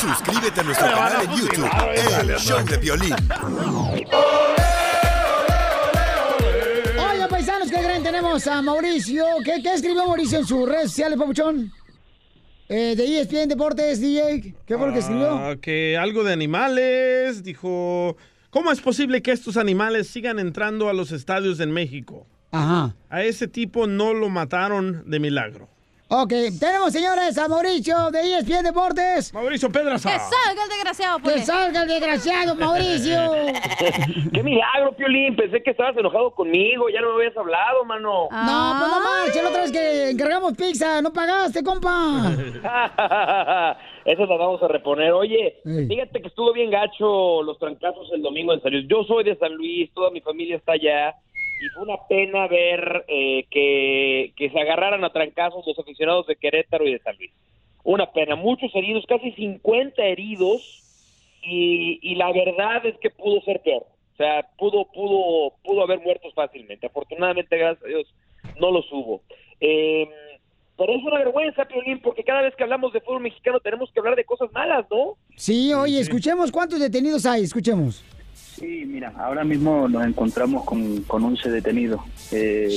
Suscríbete a nuestro canal en YouTube, El Show de Violín. Oigan, paisanos, ¿qué creen? Tenemos a Mauricio. ¿Qué, qué escribió Mauricio en sus redes sociales, papuchón? Eh, de ESPN Deportes, DJ. ¿Qué fue lo que escribió? Ah, que algo de animales, dijo... ¿Cómo es posible que estos animales sigan entrando a los estadios en México? Ajá. A ese tipo no lo mataron de milagro. Ok, tenemos, señores, a Mauricio de ESPN Deportes. Mauricio Pedraza. ¡Que salga el desgraciado, ¡Que pues! salga el desgraciado, Mauricio! ¡Qué milagro, Piolín! Pensé que estabas enojado conmigo, ya no me habías hablado, mano. No, pues no marches, la otra vez que encargamos pizza, no pagaste, compa. Eso lo vamos a reponer. Oye, fíjate que estuvo bien gacho los trancazos el domingo en San Luis. Yo soy de San Luis, toda mi familia está allá. Y fue una pena ver eh, que, que se agarraran a trancazos los aficionados de Querétaro y de San Luis. Una pena. Muchos heridos, casi 50 heridos. Y, y la verdad es que pudo ser peor. O sea, pudo, pudo, pudo haber muertos fácilmente. Afortunadamente, gracias a Dios, no los hubo. Eh, pero es una vergüenza, Piolín, porque cada vez que hablamos de fútbol mexicano tenemos que hablar de cosas malas, ¿no? Sí, oye, escuchemos cuántos detenidos hay, escuchemos. Sí, mira, ahora mismo nos encontramos con, con 11 detenidos. Eh,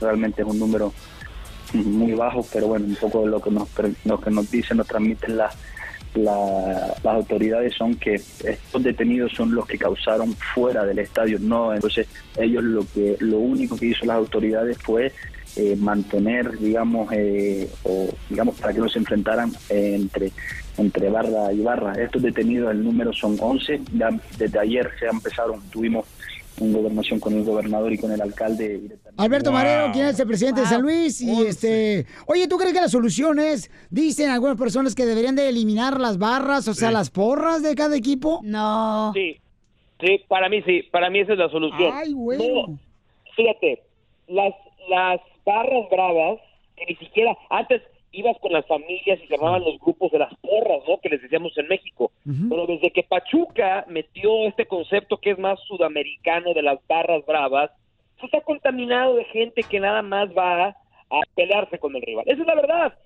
realmente es un número muy bajo, pero bueno, un poco lo que nos, lo que nos dicen, nos transmiten las la- las autoridades son que estos detenidos son los que causaron fuera del estadio, no, entonces ellos lo que lo único que hizo las autoridades fue eh, mantener, digamos, eh, o digamos para que no se enfrentaran entre entre barra y barra. Estos detenidos, el número son 11, ya desde ayer se empezaron, tuvimos una gobernación con el gobernador y con el alcalde. Alberto Wow. Marero, quien es el presidente de San Luis, y este, oye, ¿tú crees que la solución es, dicen algunas personas que deberían de eliminar las barras, o sea, Sí. las porras de cada equipo? No. Sí, sí, para mí sí, para mí esa es la solución. Ay, güey. No, fíjate, las, las barras bravas, que ni siquiera, antes ibas con las familias y se armaban los grupos de las porras, ¿no? Que les decíamos en México. Pero desde que Pachuca metió este concepto que es más sudamericano de las barras bravas, pues está contaminado de gente que nada más va a pelearse con el rival. Esa es la verdad.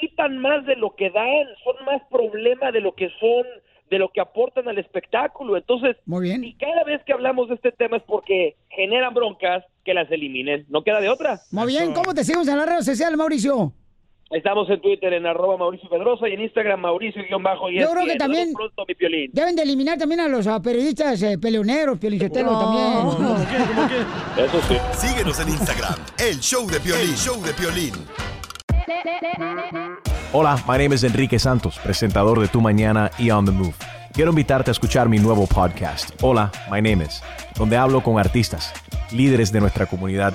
Quitan más de lo que dan, son más problema de lo que son, de lo que aportan al espectáculo. Entonces, y cada vez que hablamos de este tema es porque generan broncas que las eliminen. No queda de otra. Muy bien, ¿cómo te seguimos en las redes sociales, Mauricio? Estamos en Twitter en arroba Mauricio Pedrosa y en Instagram Mauricio-bajo. Yo creo que también- Pronto, mi piolín. Deben de eliminar también a los periodistas eh, peleoneros, piolichotelo también. Eso sí. Síguenos en Instagram, el show de Piolín. El show de Piolín. Hola, my name is Enrique Santos, presentador de Tu Mañana y On the Move. Quiero invitarte a escuchar mi nuevo podcast, Hola, my name is, donde hablo con artistas, líderes de nuestra comunidad